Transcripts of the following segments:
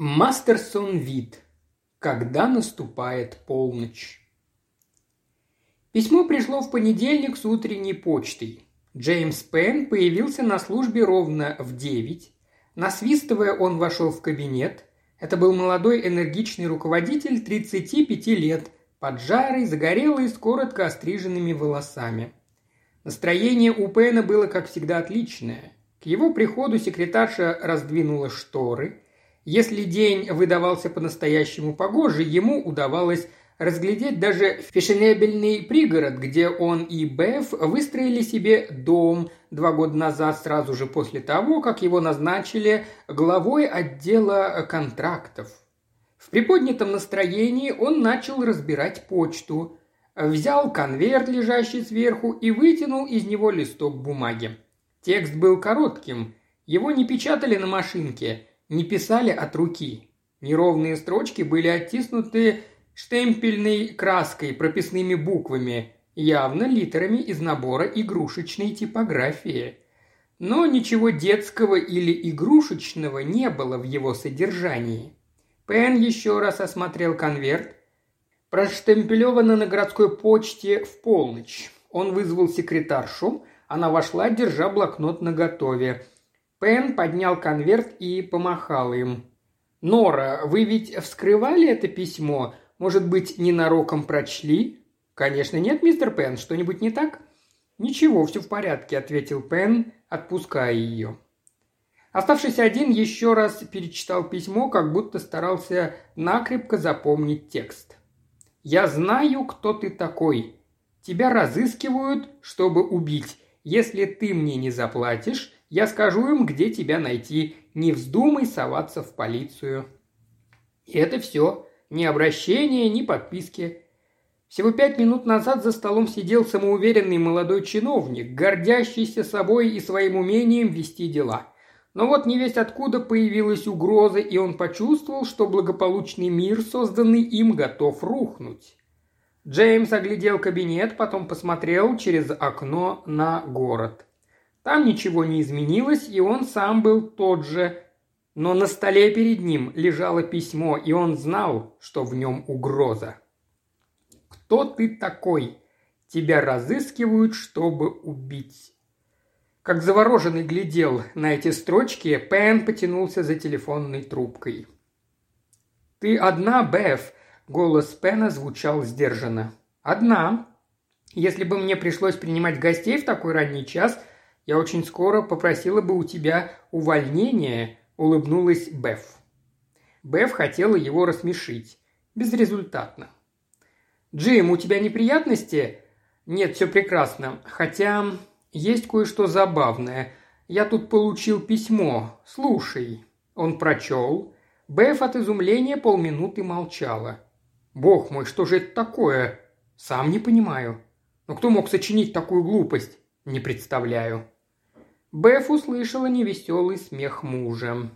Мастерсон вид. Когда наступает полночь. Письмо пришло в понедельник с утренней почтой. Джеймс Пен появился на службе ровно в девять. Насвистывая, он вошел в кабинет. Это был молодой энергичный руководитель 35 лет, поджарый, загорелый, с коротко остриженными волосами. Настроение у Пена было, как всегда, отличное. К его приходу секретарша раздвинула шторы – если день выдавался по-настоящему погожий, ему удавалось разглядеть даже фешенебельный пригород, где он и Беф выстроили себе дом два года назад, сразу же после того, как его назначили главой отдела контрактов. В приподнятом настроении он начал разбирать почту, взял конверт, лежащий сверху, и вытянул из него листок бумаги. Текст был коротким, его не печатали на машинке – не писали от руки. Неровные строчки были оттиснуты штемпельной краской, прописными буквами, явно литерами из набора игрушечной типографии. Но ничего детского или игрушечного не было в его содержании. Пен еще раз осмотрел конверт. Проштемпелевано на городской почте в полночь. Он вызвал секретаршу. Она вошла, держа блокнот наготове. Пен поднял конверт и помахал им. «Нора, вы ведь вскрывали это письмо? Может быть, ненароком прочли?» «Конечно нет, мистер Пен. Что-нибудь не так?» «Ничего, все в порядке», – ответил Пен, отпуская ее. Оставшись один, еще раз перечитал письмо, как будто старался накрепко запомнить текст. «Я знаю, кто ты такой. Тебя разыскивают, чтобы убить. Если ты мне не заплатишь, я скажу им, где тебя найти. Не вздумай соваться в полицию». И это все. Ни обращения, ни подписки. Всего пять минут назад за столом сидел самоуверенный молодой чиновник, гордящийся собой и своим умением вести дела. Но вот не весть откуда появилась угроза, и он почувствовал, что благополучный мир, созданный им, готов рухнуть. Джеймс оглядел кабинет, потом посмотрел через окно на город. Там ничего не изменилось, и он сам был тот же. Но на столе перед ним лежало письмо, и он знал, что в нем угроза. «Кто ты такой? Тебя разыскивают, чтобы убить». Как завороженный глядел на эти строчки, Пен потянулся за телефонной трубкой. «Ты одна, Беф?» – голос Пена звучал сдержанно. «Одна. Если бы мне пришлось принимать гостей в такой ранний час, я очень скоро попросила бы у тебя увольнения», – улыбнулась Беф. Беф хотела его рассмешить. Безрезультатно. «Джим, у тебя неприятности?» «Нет, все прекрасно. Хотя есть кое-что забавное. Я тут получил письмо. Слушай». Он прочел. Беф от изумления полминуты молчала. «Бог мой, что же это такое?» «Сам не понимаю. Но кто мог сочинить такую глупость?» «Не представляю». Беф услышала невеселый смех мужа.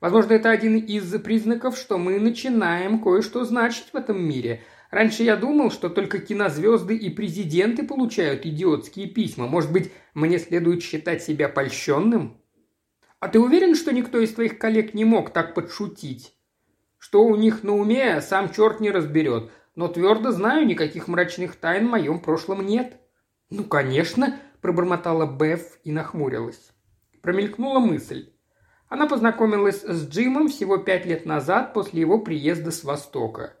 Возможно, это один из признаков, что мы начинаем кое-что значить в этом мире. Раньше я думал, что только кинозвезды и президенты получают идиотские письма. Может быть, мне следует считать себя польщенным? А ты уверен, что никто из твоих коллег не мог так подшутить? Что у них на уме, сам черт не разберет. Но твердо знаю, никаких мрачных тайн в моем прошлом нет. Ну, конечно, пробормотала Беф и нахмурилась. Промелькнула мысль. Она познакомилась с Джимом всего пять лет назад после его приезда с Востока.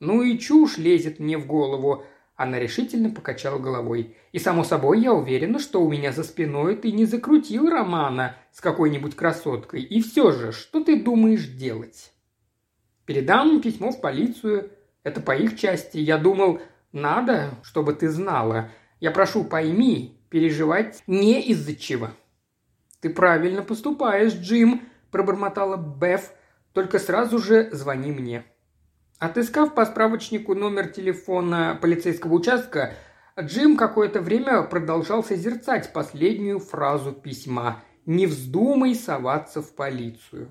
«Ну и чушь лезет мне в голову», она решительно покачала головой. «И, само собой, я уверена, что у меня за спиной ты не закрутил романа с какой-нибудь красоткой. И все же, что ты думаешь делать?» «Передам письмо в полицию. Это по их части. Я думал, надо, чтобы ты знала. Я прошу, пойми, переживать не из-за чего». «Ты правильно поступаешь, Джим», – пробормотала Беф. «Только сразу же звони мне». Отыскав по справочнику номер телефона полицейского участка, Джим какое-то время продолжал созерцать последнюю фразу письма «Не вздумай соваться в полицию».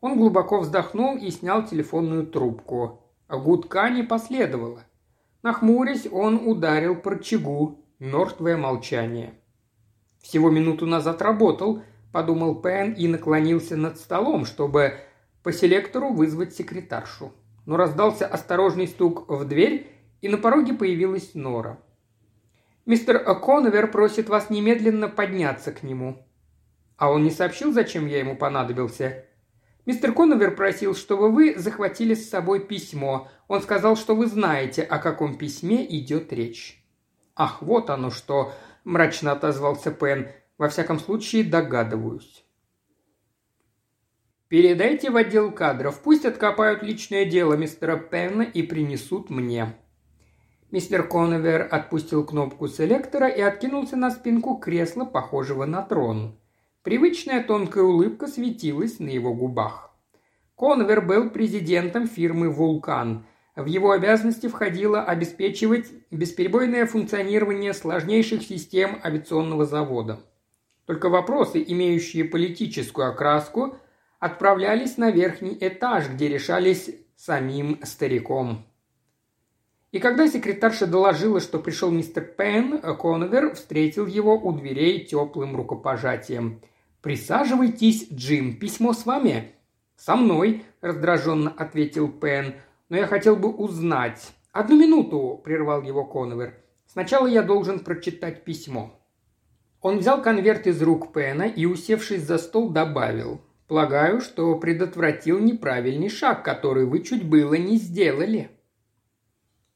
Он глубоко вздохнул и снял телефонную трубку. Гудка не последовало. Нахмурясь, он ударил по рычагу. Мертвое молчание. «Всего минуту назад работал», – подумал Пен и наклонился над столом, чтобы по селектору вызвать секретаршу. Но раздался осторожный стук в дверь, и на пороге появилась Нора. «Мистер Коновер просит вас немедленно подняться к нему». «А он не сообщил, зачем я ему понадобился?» «Мистер Коновер просил, чтобы вы захватили с собой письмо. Он сказал, что вы знаете, о каком письме идет речь». «Ах, вот оно что!» – мрачно отозвался Пен. «Во всяком случае, догадываюсь». «Передайте в отдел кадров. Пусть откопают личное дело мистера Пенна и принесут мне». Мистер Коновер отпустил кнопку селектора и откинулся на спинку кресла, похожего на трон. Привычная тонкая улыбка светилась на его губах. Коновер был президентом фирмы «Вулкан», в его обязанности входило обеспечивать бесперебойное функционирование сложнейших систем авиационного завода. Только вопросы, имеющие политическую окраску, отправлялись на верхний этаж, где решались самим стариком. И когда секретарша доложила, что пришел мистер Пен, Коновер встретил его у дверей теплым рукопожатием. «Присаживайтесь, Джим, письмо с вами?» «Со мной», – раздраженно ответил Пен но я хотел бы узнать...» «Одну минуту», – прервал его Коновер. «Сначала я должен прочитать письмо». Он взял конверт из рук Пена и, усевшись за стол, добавил. «Полагаю, что предотвратил неправильный шаг, который вы чуть было не сделали».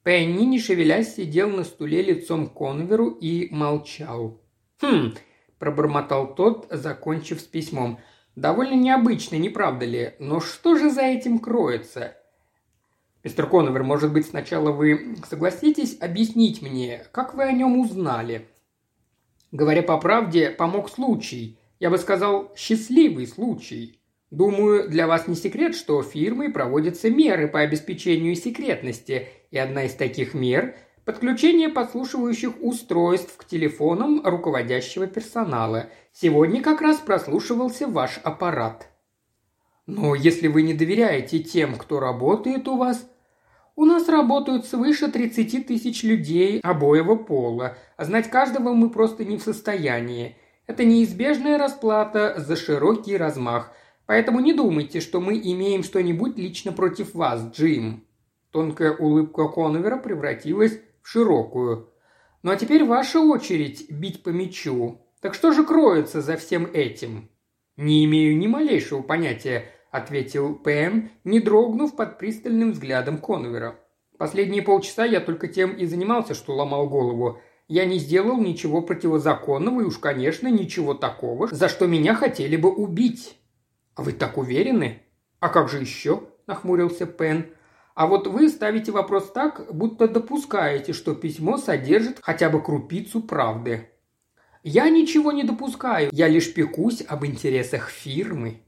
Пенни, не шевелясь, сидел на стуле лицом к Конверу и молчал. «Хм», – пробормотал тот, закончив с письмом. «Довольно необычно, не правда ли? Но что же за этим кроется? «Мистер Коновер, может быть, сначала вы согласитесь объяснить мне, как вы о нем узнали?» Говоря по правде, помог случай. Я бы сказал, счастливый случай. Думаю, для вас не секрет, что фирмой проводятся меры по обеспечению секретности, и одна из таких мер – подключение подслушивающих устройств к телефонам руководящего персонала. Сегодня как раз прослушивался ваш аппарат. Но если вы не доверяете тем, кто работает у вас, у нас работают свыше 30 тысяч людей обоего пола, а знать каждого мы просто не в состоянии. Это неизбежная расплата за широкий размах, поэтому не думайте, что мы имеем что-нибудь лично против вас, Джим». Тонкая улыбка Коновера превратилась в широкую. «Ну а теперь ваша очередь бить по мячу. Так что же кроется за всем этим?» «Не имею ни малейшего понятия», – ответил Пен, не дрогнув под пристальным взглядом Конвера. «Последние полчаса я только тем и занимался, что ломал голову. Я не сделал ничего противозаконного и уж, конечно, ничего такого, за что меня хотели бы убить». «А вы так уверены?» «А как же еще?» – нахмурился Пен. «А вот вы ставите вопрос так, будто допускаете, что письмо содержит хотя бы крупицу правды». «Я ничего не допускаю, я лишь пекусь об интересах фирмы»,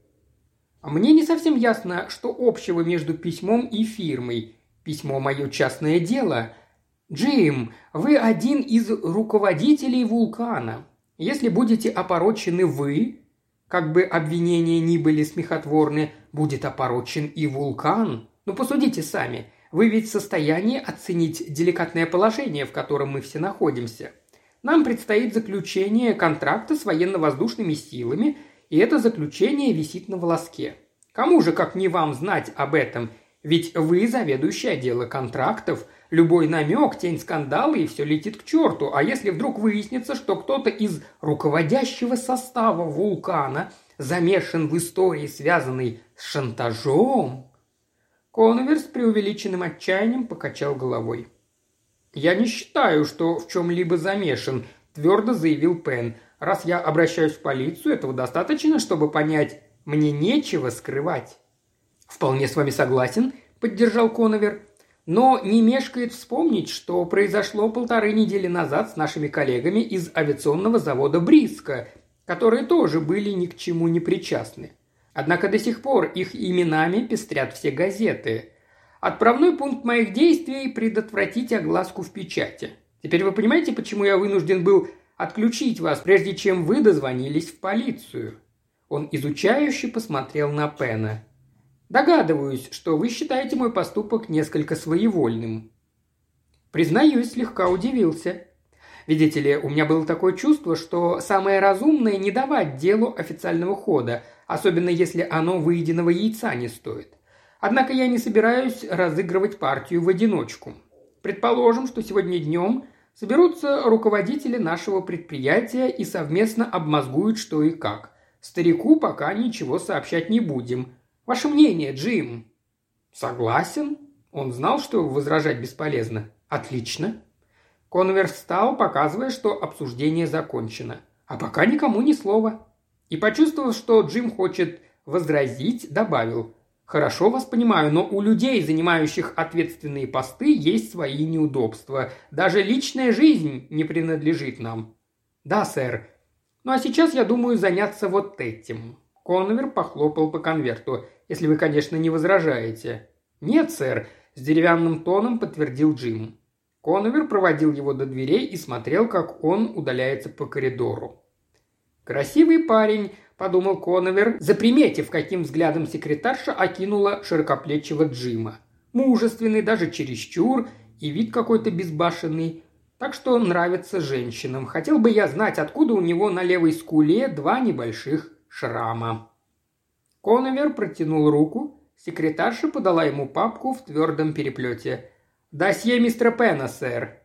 мне не совсем ясно, что общего между письмом и фирмой. Письмо – мое частное дело. Джим, вы один из руководителей вулкана. Если будете опорочены вы, как бы обвинения ни были смехотворны, будет опорочен и вулкан. Ну, посудите сами. Вы ведь в состоянии оценить деликатное положение, в котором мы все находимся. Нам предстоит заключение контракта с военно-воздушными силами – и это заключение висит на волоске. Кому же, как не вам, знать об этом? Ведь вы заведующий отдела контрактов. Любой намек, тень скандала, и все летит к черту. А если вдруг выяснится, что кто-то из руководящего состава вулкана замешан в истории, связанной с шантажом? Коновер с преувеличенным отчаянием покачал головой. «Я не считаю, что в чем-либо замешан», – твердо заявил Пен – Раз я обращаюсь в полицию, этого достаточно, чтобы понять, мне нечего скрывать». «Вполне с вами согласен», – поддержал Коновер. «Но не мешкает вспомнить, что произошло полторы недели назад с нашими коллегами из авиационного завода «Бриска», которые тоже были ни к чему не причастны. Однако до сих пор их именами пестрят все газеты. Отправной пункт моих действий – предотвратить огласку в печати. Теперь вы понимаете, почему я вынужден был отключить вас, прежде чем вы дозвонились в полицию». Он изучающе посмотрел на Пена. «Догадываюсь, что вы считаете мой поступок несколько своевольным». Признаюсь, слегка удивился. Видите ли, у меня было такое чувство, что самое разумное не давать делу официального хода, особенно если оно выеденного яйца не стоит. Однако я не собираюсь разыгрывать партию в одиночку. Предположим, что сегодня днем соберутся руководители нашего предприятия и совместно обмозгуют что и как. Старику пока ничего сообщать не будем. Ваше мнение, Джим?» «Согласен». Он знал, что возражать бесполезно. «Отлично». Конвер встал, показывая, что обсуждение закончено. А пока никому ни слова. И почувствовав, что Джим хочет возразить, добавил. «Хорошо вас понимаю, но у людей, занимающих ответственные посты, есть свои неудобства. Даже личная жизнь не принадлежит нам». «Да, сэр. Ну а сейчас я думаю заняться вот этим». Конвер похлопал по конверту. «Если вы, конечно, не возражаете». «Нет, сэр», – с деревянным тоном подтвердил Джим. Конвер проводил его до дверей и смотрел, как он удаляется по коридору. «Красивый парень», – подумал Коновер, заприметив, каким взглядом секретарша окинула широкоплечего Джима. Мужественный, даже чересчур, и вид какой-то безбашенный. Так что нравится женщинам. Хотел бы я знать, откуда у него на левой скуле два небольших шрама. Коновер протянул руку, секретарша подала ему папку в твердом переплете. «Досье мистера Пена, сэр»,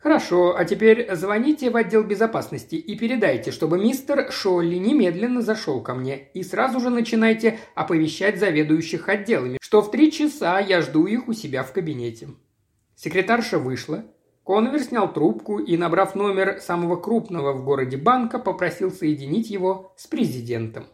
«Хорошо, а теперь звоните в отдел безопасности и передайте, чтобы мистер Шолли немедленно зашел ко мне и сразу же начинайте оповещать заведующих отделами, что в три часа я жду их у себя в кабинете». Секретарша вышла. Конвер снял трубку и, набрав номер самого крупного в городе банка, попросил соединить его с президентом.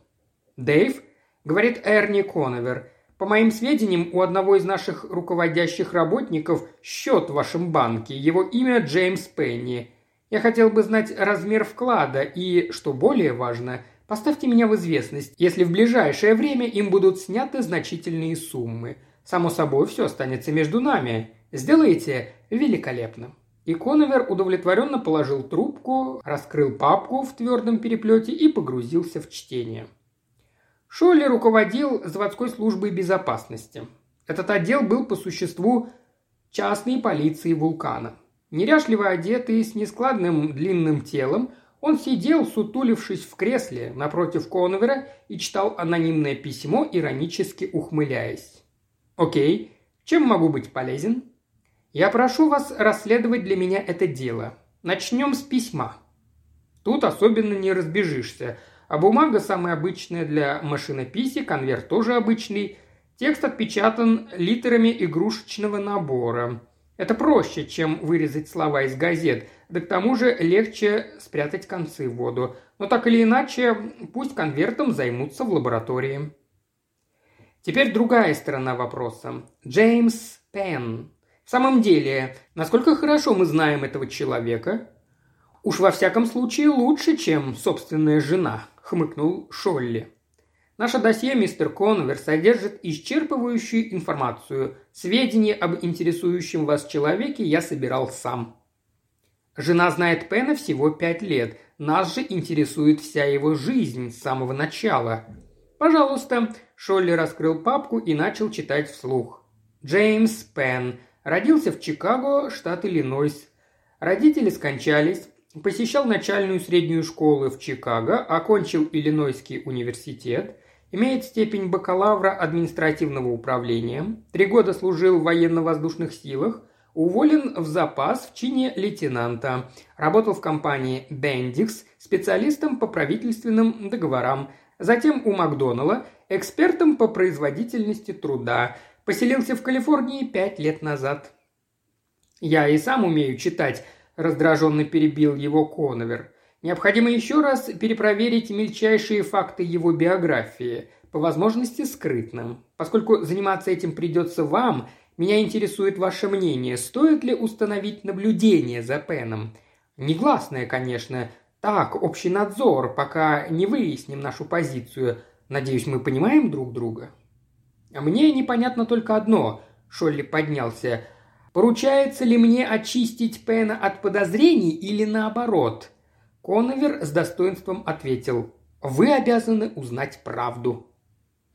«Дэйв?» – говорит Эрни Коновер – по моим сведениям, у одного из наших руководящих работников счет в вашем банке. Его имя Джеймс Пенни. Я хотел бы знать размер вклада и, что более важно, поставьте меня в известность, если в ближайшее время им будут сняты значительные суммы. Само собой, все останется между нами. Сделаете великолепно». И Коновер удовлетворенно положил трубку, раскрыл папку в твердом переплете и погрузился в чтение. Шолли руководил заводской службой безопасности. Этот отдел был по существу частной полиции вулкана. Неряшливо одетый, с нескладным длинным телом, он сидел, сутулившись в кресле напротив Конвера и читал анонимное письмо, иронически ухмыляясь. «Окей, чем могу быть полезен?» «Я прошу вас расследовать для меня это дело. Начнем с письма». Тут особенно не разбежишься – а бумага самая обычная для машинописи, конверт тоже обычный. Текст отпечатан литерами игрушечного набора. Это проще, чем вырезать слова из газет, да к тому же легче спрятать концы в воду. Но так или иначе, пусть конвертом займутся в лаборатории. Теперь другая сторона вопроса. Джеймс Пен. В самом деле, насколько хорошо мы знаем этого человека? Уж во всяком случае лучше, чем собственная жена, хмыкнул Шолли. Наше досье, мистер Конвер, содержит исчерпывающую информацию. Сведения об интересующем вас человеке я собирал сам. Жена знает Пена всего пять лет. Нас же интересует вся его жизнь с самого начала. Пожалуйста, Шолли раскрыл папку и начал читать вслух. Джеймс Пен. Родился в Чикаго, штат Иллинойс. Родители скончались. Посещал начальную среднюю школу в Чикаго, окончил Иллинойский университет, имеет степень бакалавра административного управления, три года служил в военно-воздушных силах, уволен в запас в чине лейтенанта, работал в компании Bendix специалистом по правительственным договорам, затем у Макдоналла, экспертом по производительности труда, поселился в Калифорнии пять лет назад. Я и сам умею читать, – раздраженно перебил его Коновер. «Необходимо еще раз перепроверить мельчайшие факты его биографии, по возможности скрытным. Поскольку заниматься этим придется вам, меня интересует ваше мнение, стоит ли установить наблюдение за Пеном. Негласное, конечно, так, общий надзор, пока не выясним нашу позицию. Надеюсь, мы понимаем друг друга?» «Мне непонятно только одно», – Шолли поднялся – Поручается ли мне очистить Пена от подозрений или наоборот? Коновер с достоинством ответил. Вы обязаны узнать правду.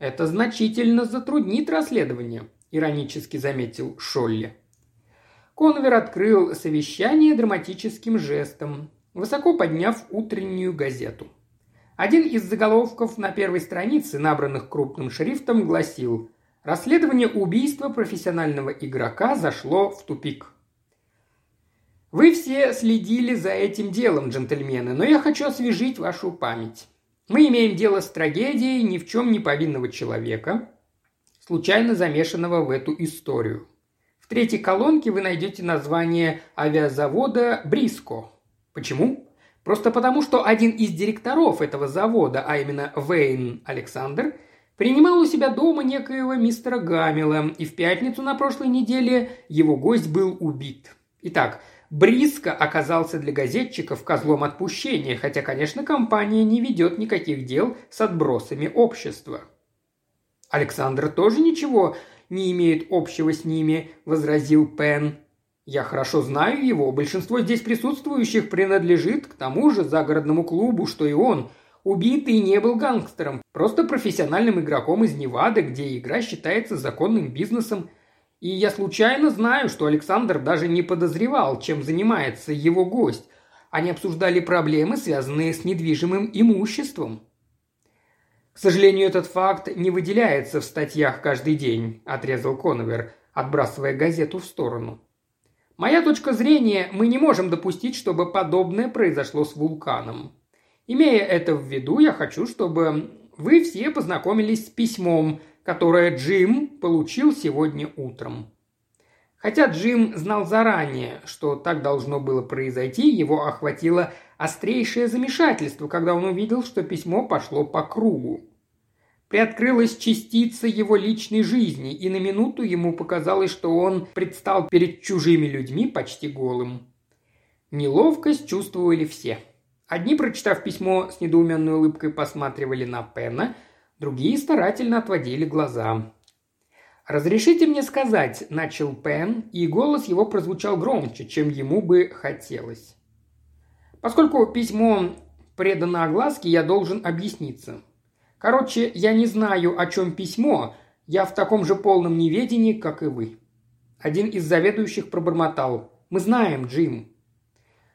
Это значительно затруднит расследование, иронически заметил Шолли. Коновер открыл совещание драматическим жестом, высоко подняв утреннюю газету. Один из заголовков на первой странице, набранных крупным шрифтом, гласил «Расследование убийства профессионального игрока зашло в тупик». Вы все следили за этим делом, джентльмены, но я хочу освежить вашу память. Мы имеем дело с трагедией ни в чем не повинного человека, случайно замешанного в эту историю. В третьей колонке вы найдете название авиазавода «Бриско». Почему? Просто потому, что один из директоров этого завода, а именно Вейн Александр, принимал у себя дома некоего мистера Гамила, и в пятницу на прошлой неделе его гость был убит. Итак, Бриско оказался для газетчиков козлом отпущения, хотя, конечно, компания не ведет никаких дел с отбросами общества. Александр тоже ничего не имеет общего с ними, возразил Пен. Я хорошо знаю его, большинство здесь присутствующих принадлежит к тому же загородному клубу, что и он. Убитый не был гангстером, просто профессиональным игроком из Невады, где игра считается законным бизнесом – и я случайно знаю, что Александр даже не подозревал, чем занимается его гость. Они обсуждали проблемы, связанные с недвижимым имуществом. «К сожалению, этот факт не выделяется в статьях каждый день», – отрезал Коновер, отбрасывая газету в сторону. «Моя точка зрения, мы не можем допустить, чтобы подобное произошло с вулканом. Имея это в виду, я хочу, чтобы вы все познакомились с письмом, которое Джим получил сегодня утром. Хотя Джим знал заранее, что так должно было произойти, его охватило острейшее замешательство, когда он увидел, что письмо пошло по кругу. Приоткрылась частица его личной жизни, и на минуту ему показалось, что он предстал перед чужими людьми почти голым. Неловкость чувствовали все. Одни, прочитав письмо, с недоуменной улыбкой посматривали на Пена – Другие старательно отводили глаза. «Разрешите мне сказать», – начал Пен, и голос его прозвучал громче, чем ему бы хотелось. «Поскольку письмо предано огласке, я должен объясниться. Короче, я не знаю, о чем письмо, я в таком же полном неведении, как и вы». Один из заведующих пробормотал. «Мы знаем, Джим».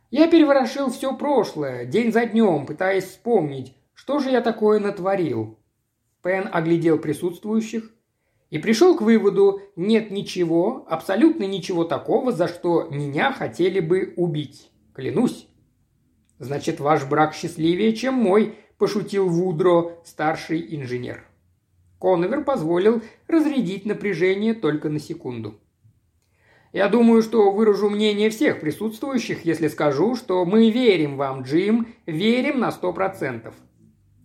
Я переворошил все прошлое, день за днем, пытаясь вспомнить, что же я такое натворил. Пен оглядел присутствующих и пришел к выводу, нет ничего, абсолютно ничего такого, за что меня хотели бы убить. Клянусь. Значит, ваш брак счастливее, чем мой, пошутил Вудро, старший инженер. Коновер позволил разрядить напряжение только на секунду. Я думаю, что выражу мнение всех присутствующих, если скажу, что мы верим вам, Джим, верим на сто процентов.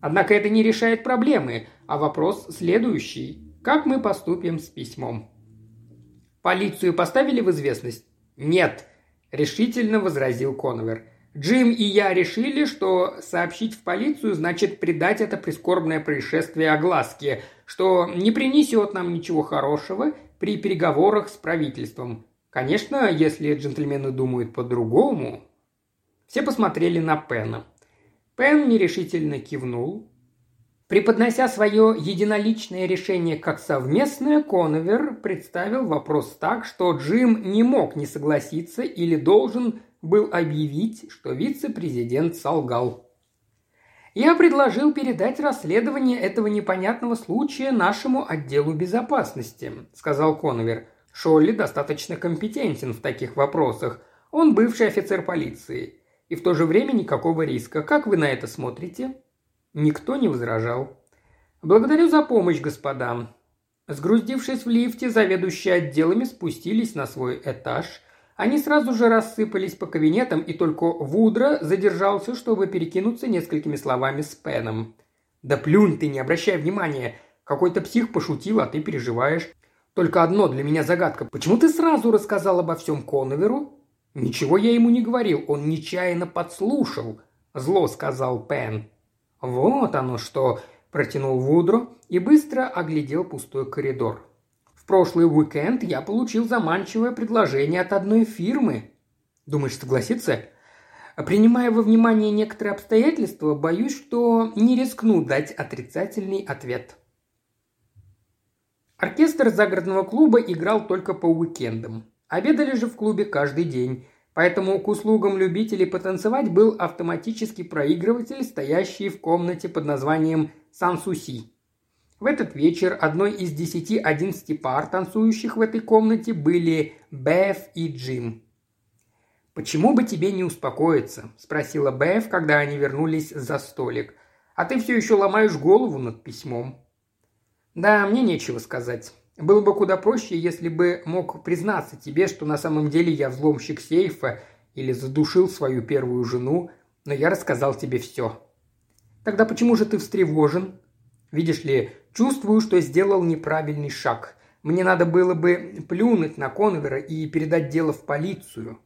Однако это не решает проблемы, а вопрос следующий. Как мы поступим с письмом? Полицию поставили в известность? Нет, решительно возразил Коновер. Джим и я решили, что сообщить в полицию значит придать это прискорбное происшествие огласке, что не принесет нам ничего хорошего при переговорах с правительством. Конечно, если джентльмены думают по-другому. Все посмотрели на Пена. Пен нерешительно кивнул. Преподнося свое единоличное решение как совместное, Коновер представил вопрос так, что Джим не мог не согласиться или должен был объявить, что вице-президент солгал. Я предложил передать расследование этого непонятного случая нашему отделу безопасности», – сказал Коновер. «Шолли достаточно компетентен в таких вопросах. Он бывший офицер полиции и в то же время никакого риска. Как вы на это смотрите?» Никто не возражал. «Благодарю за помощь, господа». Сгрузившись в лифте, заведующие отделами спустились на свой этаж. Они сразу же рассыпались по кабинетам, и только Вудро задержался, чтобы перекинуться несколькими словами с Пеном. «Да плюнь ты, не обращай внимания. Какой-то псих пошутил, а ты переживаешь. Только одно для меня загадка. Почему ты сразу рассказал обо всем Коноверу? «Ничего я ему не говорил, он нечаянно подслушал», – зло сказал Пен. «Вот оно что!» – протянул Вудро и быстро оглядел пустой коридор. «В прошлый уикенд я получил заманчивое предложение от одной фирмы. Думаешь, согласится?» Принимая во внимание некоторые обстоятельства, боюсь, что не рискну дать отрицательный ответ. Оркестр загородного клуба играл только по уикендам. Обедали же в клубе каждый день. Поэтому к услугам любителей потанцевать был автоматический проигрыватель, стоящий в комнате под названием «Сансуси». В этот вечер одной из десяти-одиннадцати пар, танцующих в этой комнате, были Беф и Джим. «Почему бы тебе не успокоиться?» – спросила Беф, когда они вернулись за столик. «А ты все еще ломаешь голову над письмом». «Да, мне нечего сказать. Было бы куда проще, если бы мог признаться тебе, что на самом деле я взломщик сейфа или задушил свою первую жену, но я рассказал тебе все. Тогда почему же ты встревожен? Видишь ли, чувствую, что сделал неправильный шаг. Мне надо было бы плюнуть на Конвера и передать дело в полицию.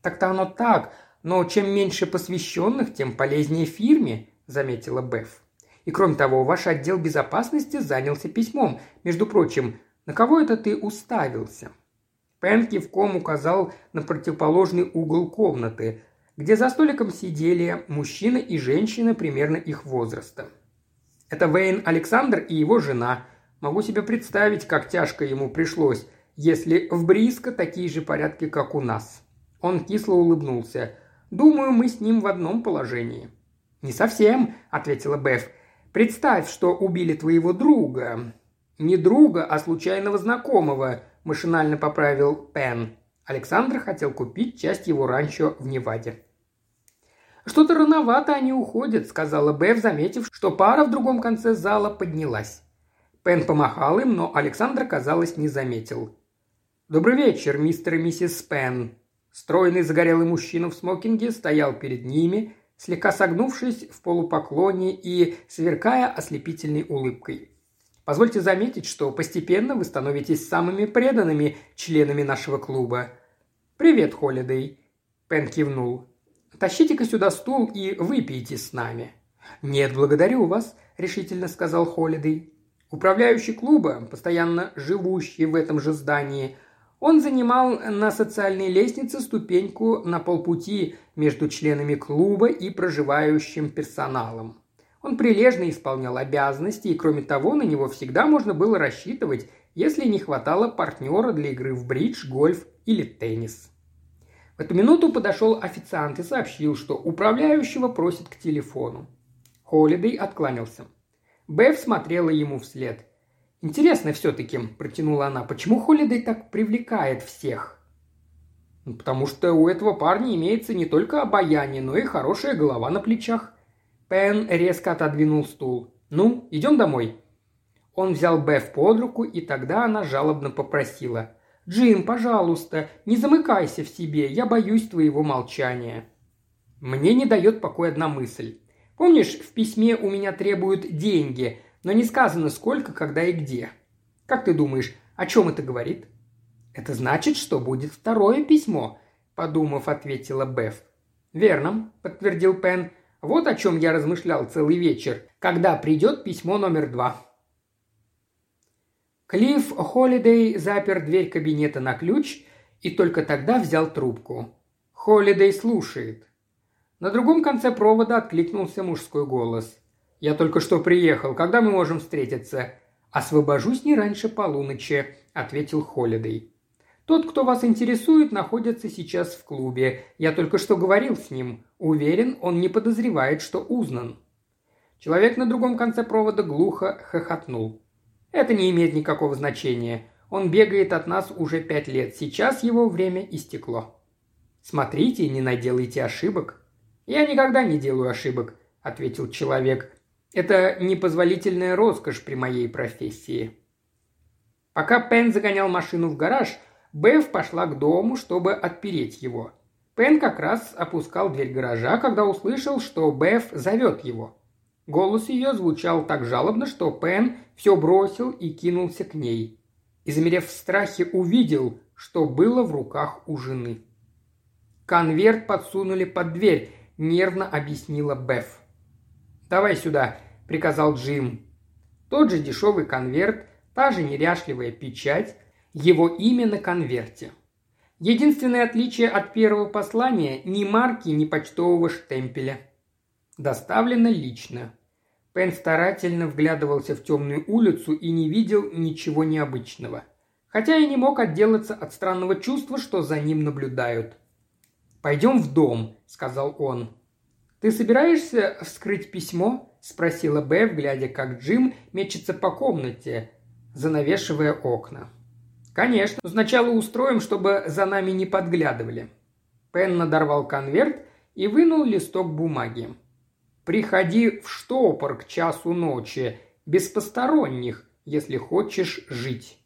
Так-то оно так, но чем меньше посвященных, тем полезнее фирме, заметила Беф. И кроме того, ваш отдел безопасности занялся письмом. Между прочим, на кого это ты уставился?» Пен кивком указал на противоположный угол комнаты, где за столиком сидели мужчина и женщина примерно их возраста. Это Вейн Александр и его жена. Могу себе представить, как тяжко ему пришлось, если в Бриско такие же порядки, как у нас. Он кисло улыбнулся. «Думаю, мы с ним в одном положении». «Не совсем», — ответила Беф. Представь, что убили твоего друга. Не друга, а случайного знакомого, машинально поправил Пен. Александр хотел купить часть его ранчо в Неваде. «Что-то рановато они уходят», — сказала Бев, заметив, что пара в другом конце зала поднялась. Пен помахал им, но Александр, казалось, не заметил. «Добрый вечер, мистер и миссис Пен». Стройный загорелый мужчина в смокинге стоял перед ними, слегка согнувшись в полупоклоне и сверкая ослепительной улыбкой. Позвольте заметить, что постепенно вы становитесь самыми преданными членами нашего клуба. «Привет, Холидей», – Пен кивнул. «Тащите-ка сюда стул и выпейте с нами». «Нет, благодарю вас», – решительно сказал Холидей. Управляющий клуба, постоянно живущий в этом же здании, он занимал на социальной лестнице ступеньку на полпути между членами клуба и проживающим персоналом. Он прилежно исполнял обязанности, и кроме того, на него всегда можно было рассчитывать, если не хватало партнера для игры в бридж, гольф или теннис. В эту минуту подошел официант и сообщил, что управляющего просит к телефону. Холидей откланялся. Беф смотрела ему вслед. «Интересно все-таки», – протянула она, – «почему Холидей так привлекает всех?» «Ну, «Потому что у этого парня имеется не только обаяние, но и хорошая голова на плечах». Пен резко отодвинул стул. «Ну, идем домой?» Он взял Беф под руку, и тогда она жалобно попросила. «Джим, пожалуйста, не замыкайся в себе, я боюсь твоего молчания». Мне не дает покоя одна мысль. Помнишь, в письме у меня требуют деньги, но не сказано сколько, когда и где. Как ты думаешь, о чем это говорит?» «Это значит, что будет второе письмо», – подумав, ответила Беф. «Верно», – подтвердил Пен. «Вот о чем я размышлял целый вечер, когда придет письмо номер два». Клифф Холидей запер дверь кабинета на ключ и только тогда взял трубку. Холидей слушает. На другом конце провода откликнулся мужской голос. «Я только что приехал. Когда мы можем встретиться?» «Освобожусь не раньше полуночи», – ответил Холидей. «Тот, кто вас интересует, находится сейчас в клубе. Я только что говорил с ним. Уверен, он не подозревает, что узнан». Человек на другом конце провода глухо хохотнул. «Это не имеет никакого значения. Он бегает от нас уже пять лет. Сейчас его время истекло». «Смотрите, не наделайте ошибок». «Я никогда не делаю ошибок», – ответил человек. Это непозволительная роскошь при моей профессии. Пока Пен загонял машину в гараж, Бэв пошла к дому, чтобы отпереть его. Пен как раз опускал дверь гаража, когда услышал, что Бэв зовет его. Голос ее звучал так жалобно, что Пен все бросил и кинулся к ней. И, замерев в страхе, увидел, что было в руках у жены. «Конверт подсунули под дверь», – нервно объяснила Беф. «Давай сюда», – приказал Джим. Тот же дешевый конверт, та же неряшливая печать, его имя на конверте. Единственное отличие от первого послания – ни марки, ни почтового штемпеля. Доставлено лично. Пен старательно вглядывался в темную улицу и не видел ничего необычного. Хотя и не мог отделаться от странного чувства, что за ним наблюдают. «Пойдем в дом», – сказал он. «Ты собираешься вскрыть письмо?» – спросила Бэв, глядя, как Джим мечется по комнате, занавешивая окна. «Конечно. Но сначала устроим, чтобы за нами не подглядывали». Пен надорвал конверт и вынул листок бумаги. «Приходи в штопор к часу ночи, без посторонних, если хочешь жить».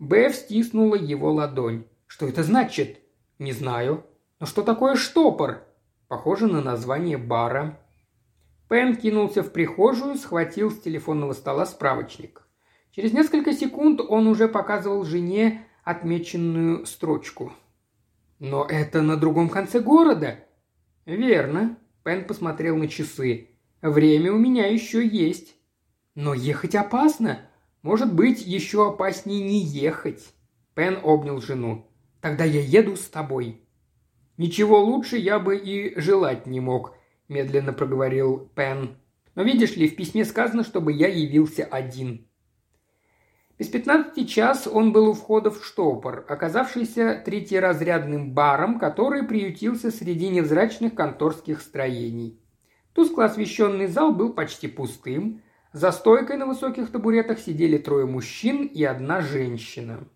Бэв стиснула его ладонь. «Что это значит?» «Не знаю». «Но что такое штопор?» Похоже на название бара. Пен кинулся в прихожую, схватил с телефонного стола справочник. Через несколько секунд он уже показывал жене отмеченную строчку. «Но это на другом конце города». «Верно». Пен посмотрел на часы. «Время у меня еще есть». «Но ехать опасно. Может быть, еще опаснее не ехать». Пен обнял жену. «Тогда я еду с тобой». «Ничего лучше я бы и желать не мог», – медленно проговорил Пен. «Но видишь ли, в письме сказано, чтобы я явился один». Без пятнадцати час он был у входа в штопор, оказавшийся третьеразрядным баром, который приютился среди невзрачных конторских строений. Тускло освещенный зал был почти пустым. За стойкой на высоких табуретах сидели трое мужчин и одна женщина.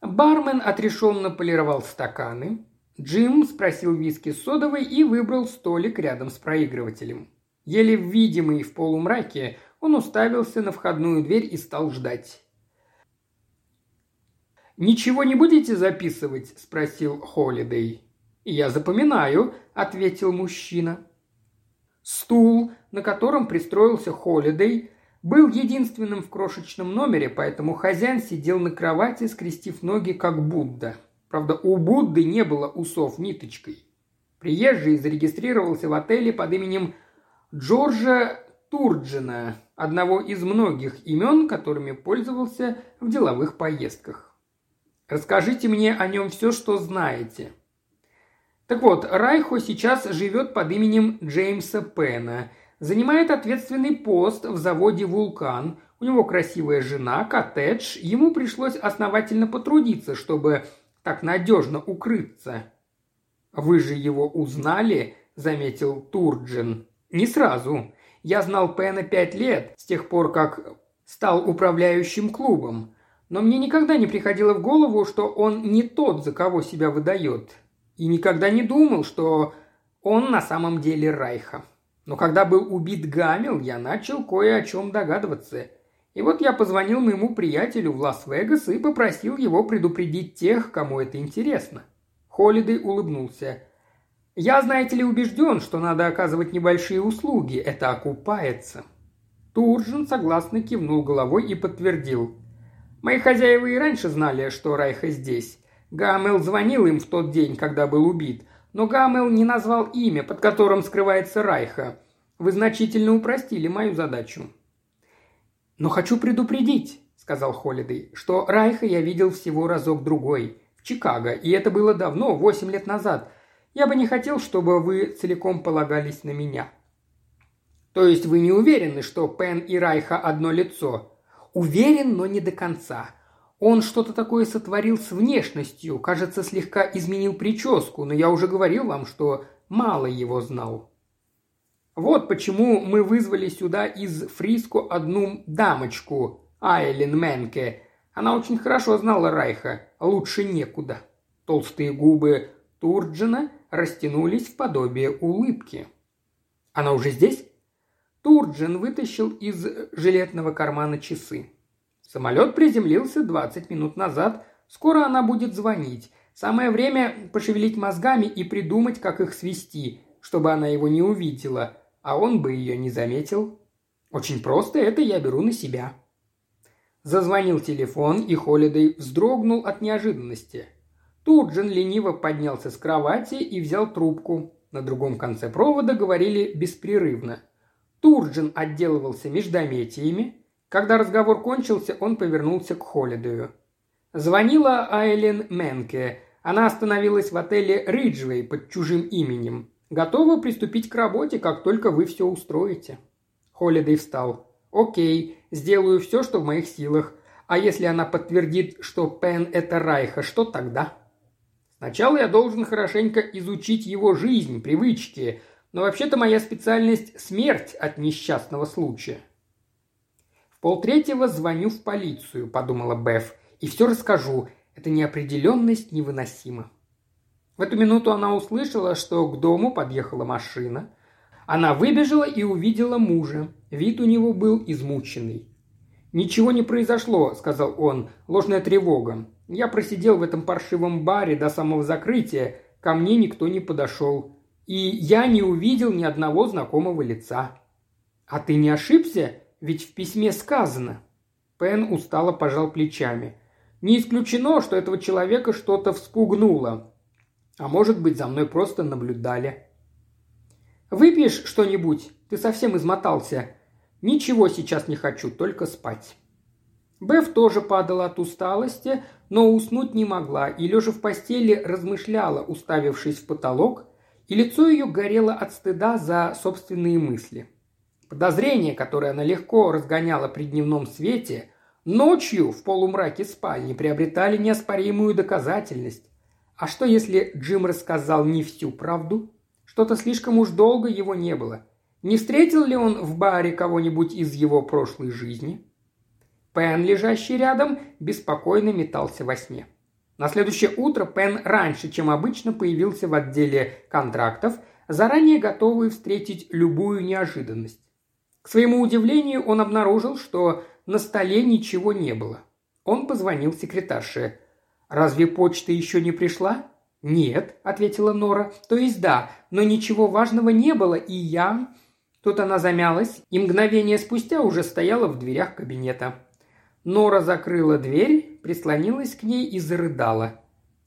Бармен отрешенно полировал стаканы. Джим спросил виски с содовой и выбрал столик рядом с проигрывателем. Еле видимый в полумраке, он уставился на входную дверь и стал ждать. «Ничего не будете записывать?» – спросил Холидей. «Я запоминаю», – ответил мужчина. Стул, на котором пристроился Холидей, был единственным в крошечном номере, поэтому хозяин сидел на кровати, скрестив ноги, как Будда. Правда, у Будды не было усов ниточкой. Приезжий зарегистрировался в отеле под именем Джорджа Турджина, одного из многих имен, которыми пользовался в деловых поездках. Расскажите мне о нем все, что знаете». Так вот, Райхо сейчас живет под именем Джеймса Пена, занимает ответственный пост в заводе «Вулкан», у него красивая жена, коттедж, ему пришлось основательно потрудиться, чтобы так надежно укрыться. «Вы же его узнали?» – заметил Турджин. «Не сразу. Я знал Пена пять лет, с тех пор, как стал управляющим клубом. Но мне никогда не приходило в голову, что он не тот, за кого себя выдает. И никогда не думал, что он на самом деле Райха. Но когда был убит Гамил, я начал кое о чем догадываться. И вот я позвонил моему приятелю в Лас-Вегас и попросил его предупредить тех, кому это интересно. Холидей улыбнулся. «Я, знаете ли, убежден, что надо оказывать небольшие услуги. Это окупается». Туржин согласно кивнул головой и подтвердил. Мои хозяева и раньше знали, что Райха здесь. Гамел звонил им в тот день, когда был убит, но Гамел не назвал имя, под которым скрывается Райха. Вы значительно упростили мою задачу. «Но хочу предупредить», — сказал Холидей, — «что Райха я видел всего разок-другой, в Чикаго, и это было давно, восемь лет назад. Я бы не хотел, чтобы вы целиком полагались на меня». «То есть вы не уверены, что Пен и Райха одно лицо?» Уверен, но не до конца. Он что-то такое сотворил с внешностью, кажется, слегка изменил прическу, но я уже говорил вам, что мало его знал. Вот почему мы вызвали сюда из Фриско одну дамочку, Айлен Менке. Она очень хорошо знала Райха, лучше некуда. Толстые губы Турджина растянулись в подобие улыбки. «Она уже здесь?» Турджин вытащил из жилетного кармана часы. Самолет приземлился 20 минут назад. Скоро она будет звонить. Самое время пошевелить мозгами и придумать, как их свести, чтобы она его не увидела, а он бы ее не заметил. Очень просто, это я беру на себя. Зазвонил телефон, и Холидей вздрогнул от неожиданности. Турджин лениво поднялся с кровати и взял трубку. На другом конце провода говорили беспрерывно – Турджин отделывался междометиями. Когда разговор кончился, он повернулся к Холидею. Звонила Айлен Менке. Она остановилась в отеле Риджвей под чужим именем. Готова приступить к работе, как только вы все устроите. Холидей встал. «Окей, сделаю все, что в моих силах. А если она подтвердит, что Пен – это Райха, что тогда?» Сначала я должен хорошенько изучить его жизнь, привычки, но вообще-то моя специальность – смерть от несчастного случая». «В полтретьего звоню в полицию», – подумала Беф, – «и все расскажу. Эта неопределенность невыносима». В эту минуту она услышала, что к дому подъехала машина. Она выбежала и увидела мужа. Вид у него был измученный. «Ничего не произошло», – сказал он, – «ложная тревога. Я просидел в этом паршивом баре до самого закрытия, ко мне никто не подошел. И я не увидел ни одного знакомого лица». «А ты не ошибся? Ведь в письме сказано». Пен устало пожал плечами. «Не исключено, что этого человека что-то вспугнуло. А может быть, за мной просто наблюдали». «Выпьешь что-нибудь? Ты совсем измотался. Ничего сейчас не хочу, только спать». Беф тоже падала от усталости, но уснуть не могла и, лежа в постели, размышляла, уставившись в потолок, и лицо ее горело от стыда за собственные мысли. Подозрения, которые она легко разгоняла при дневном свете, ночью в полумраке спальни приобретали неоспоримую доказательность. А что, если Джим рассказал не всю правду? Что-то слишком уж долго его не было. Не встретил ли он в баре кого-нибудь из его прошлой жизни? Пен, лежащий рядом, беспокойно метался во сне. На следующее утро Пен раньше, чем обычно, появился в отделе контрактов, заранее готовый встретить любую неожиданность. К своему удивлению он обнаружил, что на столе ничего не было. Он позвонил секретарше. «Разве почта еще не пришла?» «Нет», — ответила Нора. «То есть да, но ничего важного не было, и я...» Тут она замялась, и мгновение спустя уже стояла в дверях кабинета. Нора закрыла дверь, прислонилась к ней и зарыдала.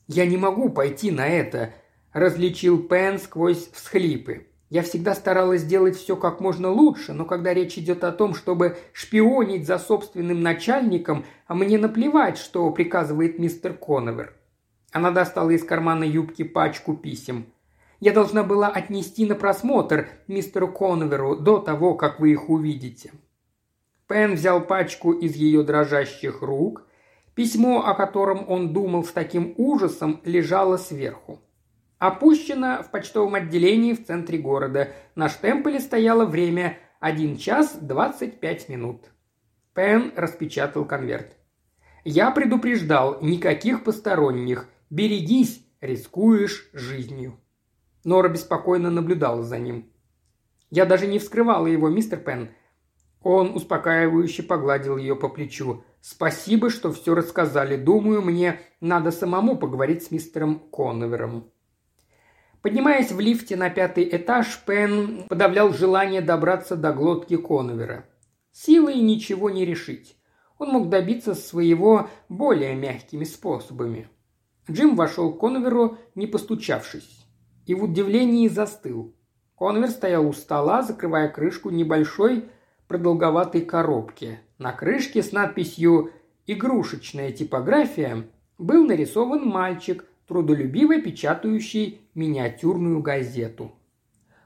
«Я не могу пойти на это», – различил Пен сквозь всхлипы. «Я всегда старалась сделать все как можно лучше, но когда речь идет о том, чтобы шпионить за собственным начальником, а мне наплевать, что приказывает мистер Коновер». Она достала из кармана юбки пачку писем. «Я должна была отнести на просмотр мистеру Коноверу до того, как вы их увидите. Пен взял пачку из ее дрожащих рук. Письмо, о котором он думал с таким ужасом, лежало сверху. Опущено в почтовом отделении в центре города. На штемпеле стояло время 1 час 25 минут. Пен распечатал конверт. «Я предупреждал, никаких посторонних. Берегись, рискуешь жизнью». Нора беспокойно наблюдала за ним. «Я даже не вскрывала его, мистер Пен. Он успокаивающе погладил ее по плечу. «Спасибо, что все рассказали. Думаю, мне надо самому поговорить с мистером Коновером». Поднимаясь в лифте на пятый этаж, Пен подавлял желание добраться до глотки Коновера. Силой ничего не решить. Он мог добиться своего более мягкими способами. Джим вошел к Коноверу, не постучавшись. И в удивлении застыл. Коновер стоял у стола, закрывая крышку небольшой продолговатой коробке. На крышке с надписью «Игрушечная типография» был нарисован мальчик, трудолюбиво печатающий миниатюрную газету.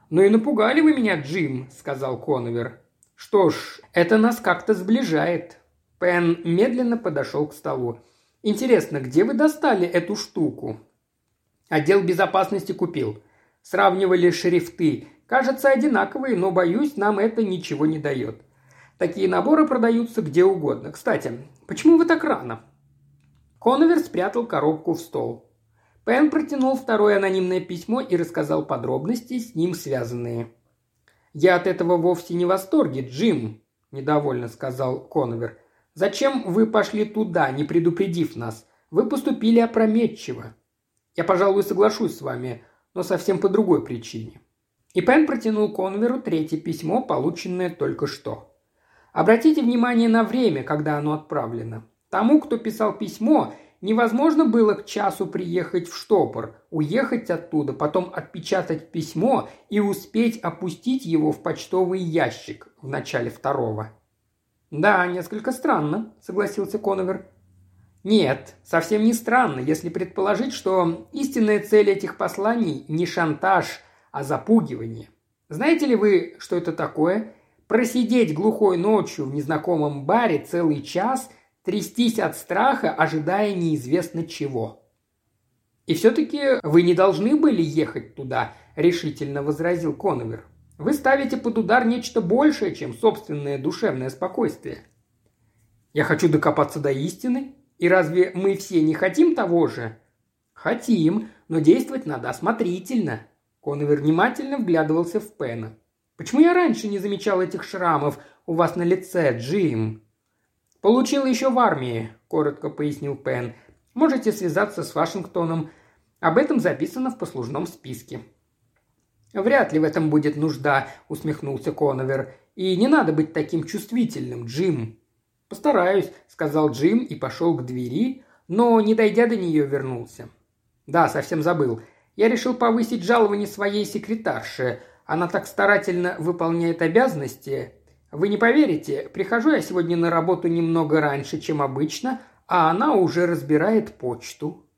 «Ну и напугали вы меня, Джим», — сказал Коновер. «Что ж, это нас как-то сближает». Пен медленно подошел к столу. «Интересно, где вы достали эту штуку?» «Отдел безопасности купил. Сравнивали шрифты. Кажется, одинаковые, но, боюсь, нам это ничего не дает. Такие наборы продаются где угодно. Кстати, почему вы так рано?» Коновер спрятал коробку в стол. Пен протянул второе анонимное письмо и рассказал подробности, с ним связанные. «Я от этого вовсе не в восторге, Джим», – недовольно сказал Коновер. «Зачем вы пошли туда, не предупредив нас? Вы поступили опрометчиво. Я, пожалуй, соглашусь с вами, но совсем по другой причине. И Пен протянул Конверу третье письмо, полученное только что. Обратите внимание на время, когда оно отправлено. Тому, кто писал письмо, невозможно было к часу приехать в штопор, уехать оттуда, потом отпечатать письмо и успеть опустить его в почтовый ящик в начале второго. «Да, несколько странно», — согласился Коновер. «Нет, совсем не странно, если предположить, что истинная цель этих посланий не шантаж, а запугивание. Знаете ли вы, что это такое? Просидеть глухой ночью в незнакомом баре целый час, трястись от страха, ожидая неизвестно чего. «И все-таки вы не должны были ехать туда», – решительно возразил Коновер. «Вы ставите под удар нечто большее, чем собственное душевное спокойствие». «Я хочу докопаться до истины. И разве мы все не хотим того же?» «Хотим, но действовать надо осмотрительно». Коновер внимательно вглядывался в Пена. «Почему я раньше не замечал этих шрамов у вас на лице, Джим?» «Получил еще в армии», – коротко пояснил Пен. «Можете связаться с Вашингтоном. Об этом записано в послужном списке». «Вряд ли в этом будет нужда», – усмехнулся Коновер. «И не надо быть таким чувствительным, Джим». «Постараюсь», – сказал Джим и пошел к двери, но, не дойдя до нее, вернулся. «Да, совсем забыл. Я решил повысить жалование своей секретарше. Она так старательно выполняет обязанности. Вы не поверите, прихожу я сегодня на работу немного раньше, чем обычно, а она уже разбирает почту».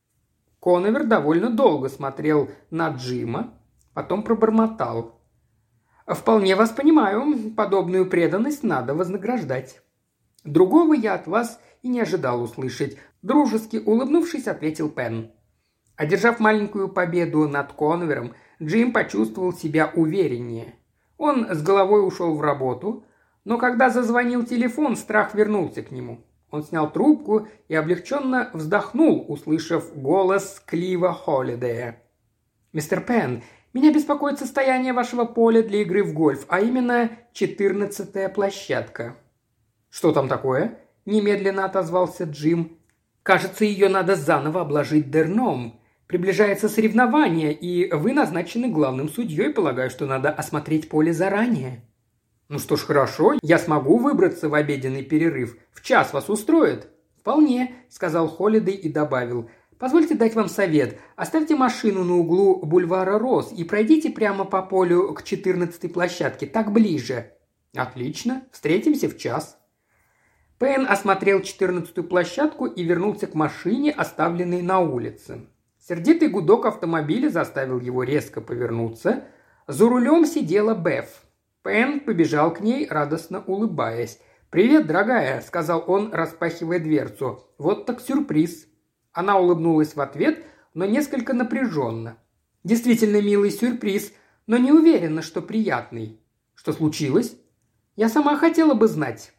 Коновер довольно долго смотрел на Джима, потом пробормотал. «Вполне вас понимаю, подобную преданность надо вознаграждать». «Другого я от вас и не ожидал услышать», – дружески улыбнувшись, ответил Пен. Одержав маленькую победу над Конвером, Джим почувствовал себя увереннее. Он с головой ушел в работу, но когда зазвонил телефон, страх вернулся к нему. Он снял трубку и облегченно вздохнул, услышав голос Клива Холидея. «Мистер Пен, меня беспокоит состояние вашего поля для игры в гольф, а именно четырнадцатая площадка». «Что там такое?» – немедленно отозвался Джим. «Кажется, ее надо заново обложить дерном. Приближается соревнование, и вы назначены главным судьей. Полагаю, что надо осмотреть поле заранее». «Ну что ж, хорошо, я смогу выбраться в обеденный перерыв. В час вас устроит?» «Вполне», – сказал Холидей и добавил. «Позвольте дать вам совет. Оставьте машину на углу бульвара Рос и пройдите прямо по полю к четырнадцатой площадке, так ближе». «Отлично. Встретимся в час». Пен осмотрел четырнадцатую площадку и вернулся к машине, оставленной на улице. Сердитый гудок автомобиля заставил его резко повернуться. За рулем сидела Беф. Пен побежал к ней, радостно улыбаясь. «Привет, дорогая», – сказал он, распахивая дверцу. «Вот так сюрприз». Она улыбнулась в ответ, но несколько напряженно. «Действительно милый сюрприз, но не уверена, что приятный». «Что случилось?» «Я сама хотела бы знать».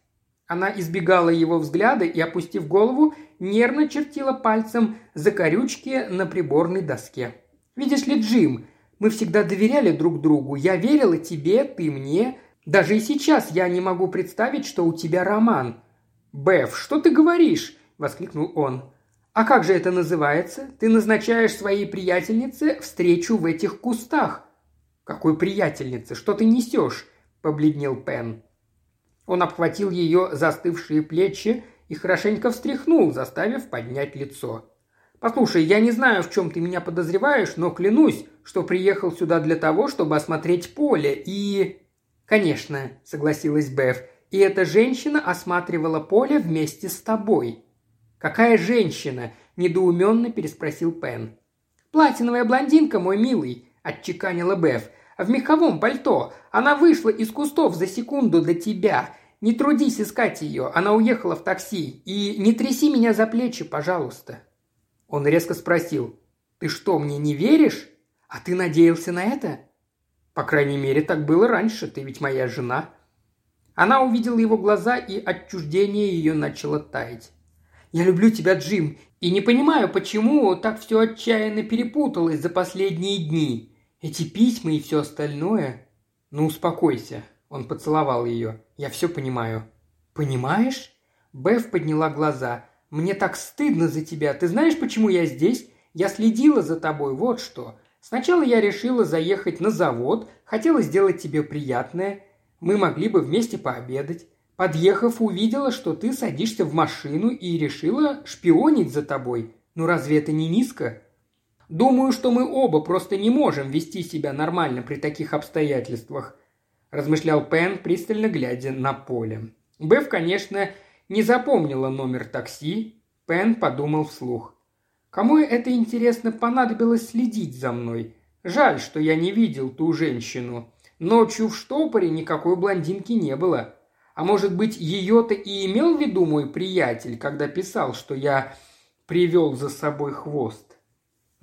Она избегала его взгляда и, опустив голову, нервно чертила пальцем закорючки на приборной доске. «Видишь ли, Джим, мы всегда доверяли друг другу. Я верила тебе, ты мне. Даже и сейчас я не могу представить, что у тебя роман». «Беф, что ты говоришь?» – воскликнул он. «А как же это называется? Ты назначаешь своей приятельнице встречу в этих кустах». «Какой приятельнице? Что ты несешь?» – побледнел Пен. Он обхватил ее застывшие плечи и хорошенько встряхнул, заставив поднять лицо. «Послушай, я не знаю, в чем ты меня подозреваешь, но клянусь, что приехал сюда для того, чтобы осмотреть поле и...» «Конечно», — согласилась Беф, — «и эта женщина осматривала поле вместе с тобой». «Какая женщина?» – недоуменно переспросил Пен. «Платиновая блондинка, мой милый», – отчеканила Беф в меховом пальто. Она вышла из кустов за секунду до тебя. Не трудись искать ее, она уехала в такси. И не тряси меня за плечи, пожалуйста». Он резко спросил, «Ты что, мне не веришь? А ты надеялся на это?» «По крайней мере, так было раньше, ты ведь моя жена». Она увидела его глаза, и отчуждение ее начало таять. «Я люблю тебя, Джим, и не понимаю, почему так все отчаянно перепуталось за последние дни. Эти письма и все остальное... Ну, успокойся. Он поцеловал ее. Я все понимаю. Понимаешь? Беф подняла глаза. Мне так стыдно за тебя. Ты знаешь, почему я здесь? Я следила за тобой, вот что. Сначала я решила заехать на завод, хотела сделать тебе приятное. Мы могли бы вместе пообедать. Подъехав, увидела, что ты садишься в машину и решила шпионить за тобой. Ну разве это не низко? Думаю, что мы оба просто не можем вести себя нормально при таких обстоятельствах», – размышлял Пен, пристально глядя на поле. Беф, конечно, не запомнила номер такси. Пен подумал вслух. «Кому это, интересно, понадобилось следить за мной? Жаль, что я не видел ту женщину. Ночью в штопоре никакой блондинки не было. А может быть, ее-то и имел в виду мой приятель, когда писал, что я привел за собой хвост?»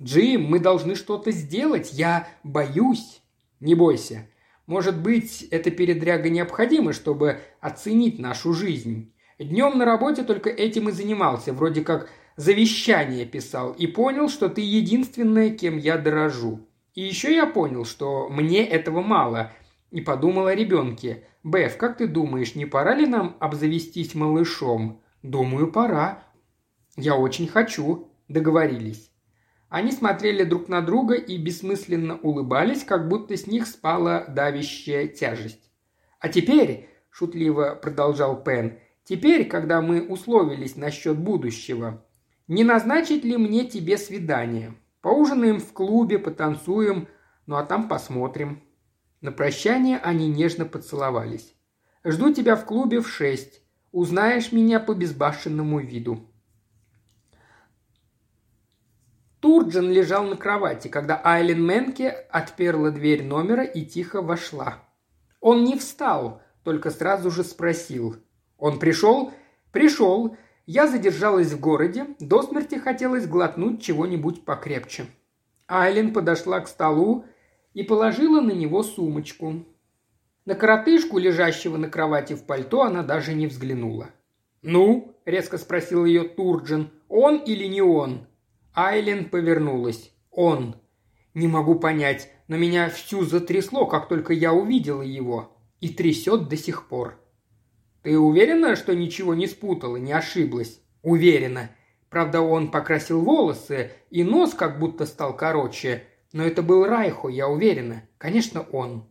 «Джим, мы должны что-то сделать. Я боюсь». «Не бойся. Может быть, эта передряга необходима, чтобы оценить нашу жизнь. Днем на работе только этим и занимался, вроде как завещание писал, и понял, что ты единственная, кем я дорожу. И еще я понял, что мне этого мало, и подумал о ребенке. Беф, как ты думаешь, не пора ли нам обзавестись малышом? Думаю, пора. Я очень хочу. Договорились. Они смотрели друг на друга и бессмысленно улыбались, как будто с них спала давящая тяжесть. «А теперь», – шутливо продолжал Пен, – «теперь, когда мы условились насчет будущего, не назначить ли мне тебе свидание? Поужинаем в клубе, потанцуем, ну а там посмотрим». На прощание они нежно поцеловались. «Жду тебя в клубе в шесть. Узнаешь меня по безбашенному виду». Турджин лежал на кровати, когда Айлен Менке отперла дверь номера и тихо вошла. Он не встал, только сразу же спросил. «Он пришел?» «Пришел. Я задержалась в городе. До смерти хотелось глотнуть чего-нибудь покрепче». Айлен подошла к столу и положила на него сумочку. На коротышку, лежащего на кровати в пальто, она даже не взглянула. «Ну?» – резко спросил ее Турджин. «Он или не он?» Айлен повернулась. «Он». «Не могу понять, но меня всю затрясло, как только я увидела его. И трясет до сих пор». «Ты уверена, что ничего не спутала, не ошиблась?» «Уверена. Правда, он покрасил волосы, и нос как будто стал короче. Но это был Райхо, я уверена. Конечно, он».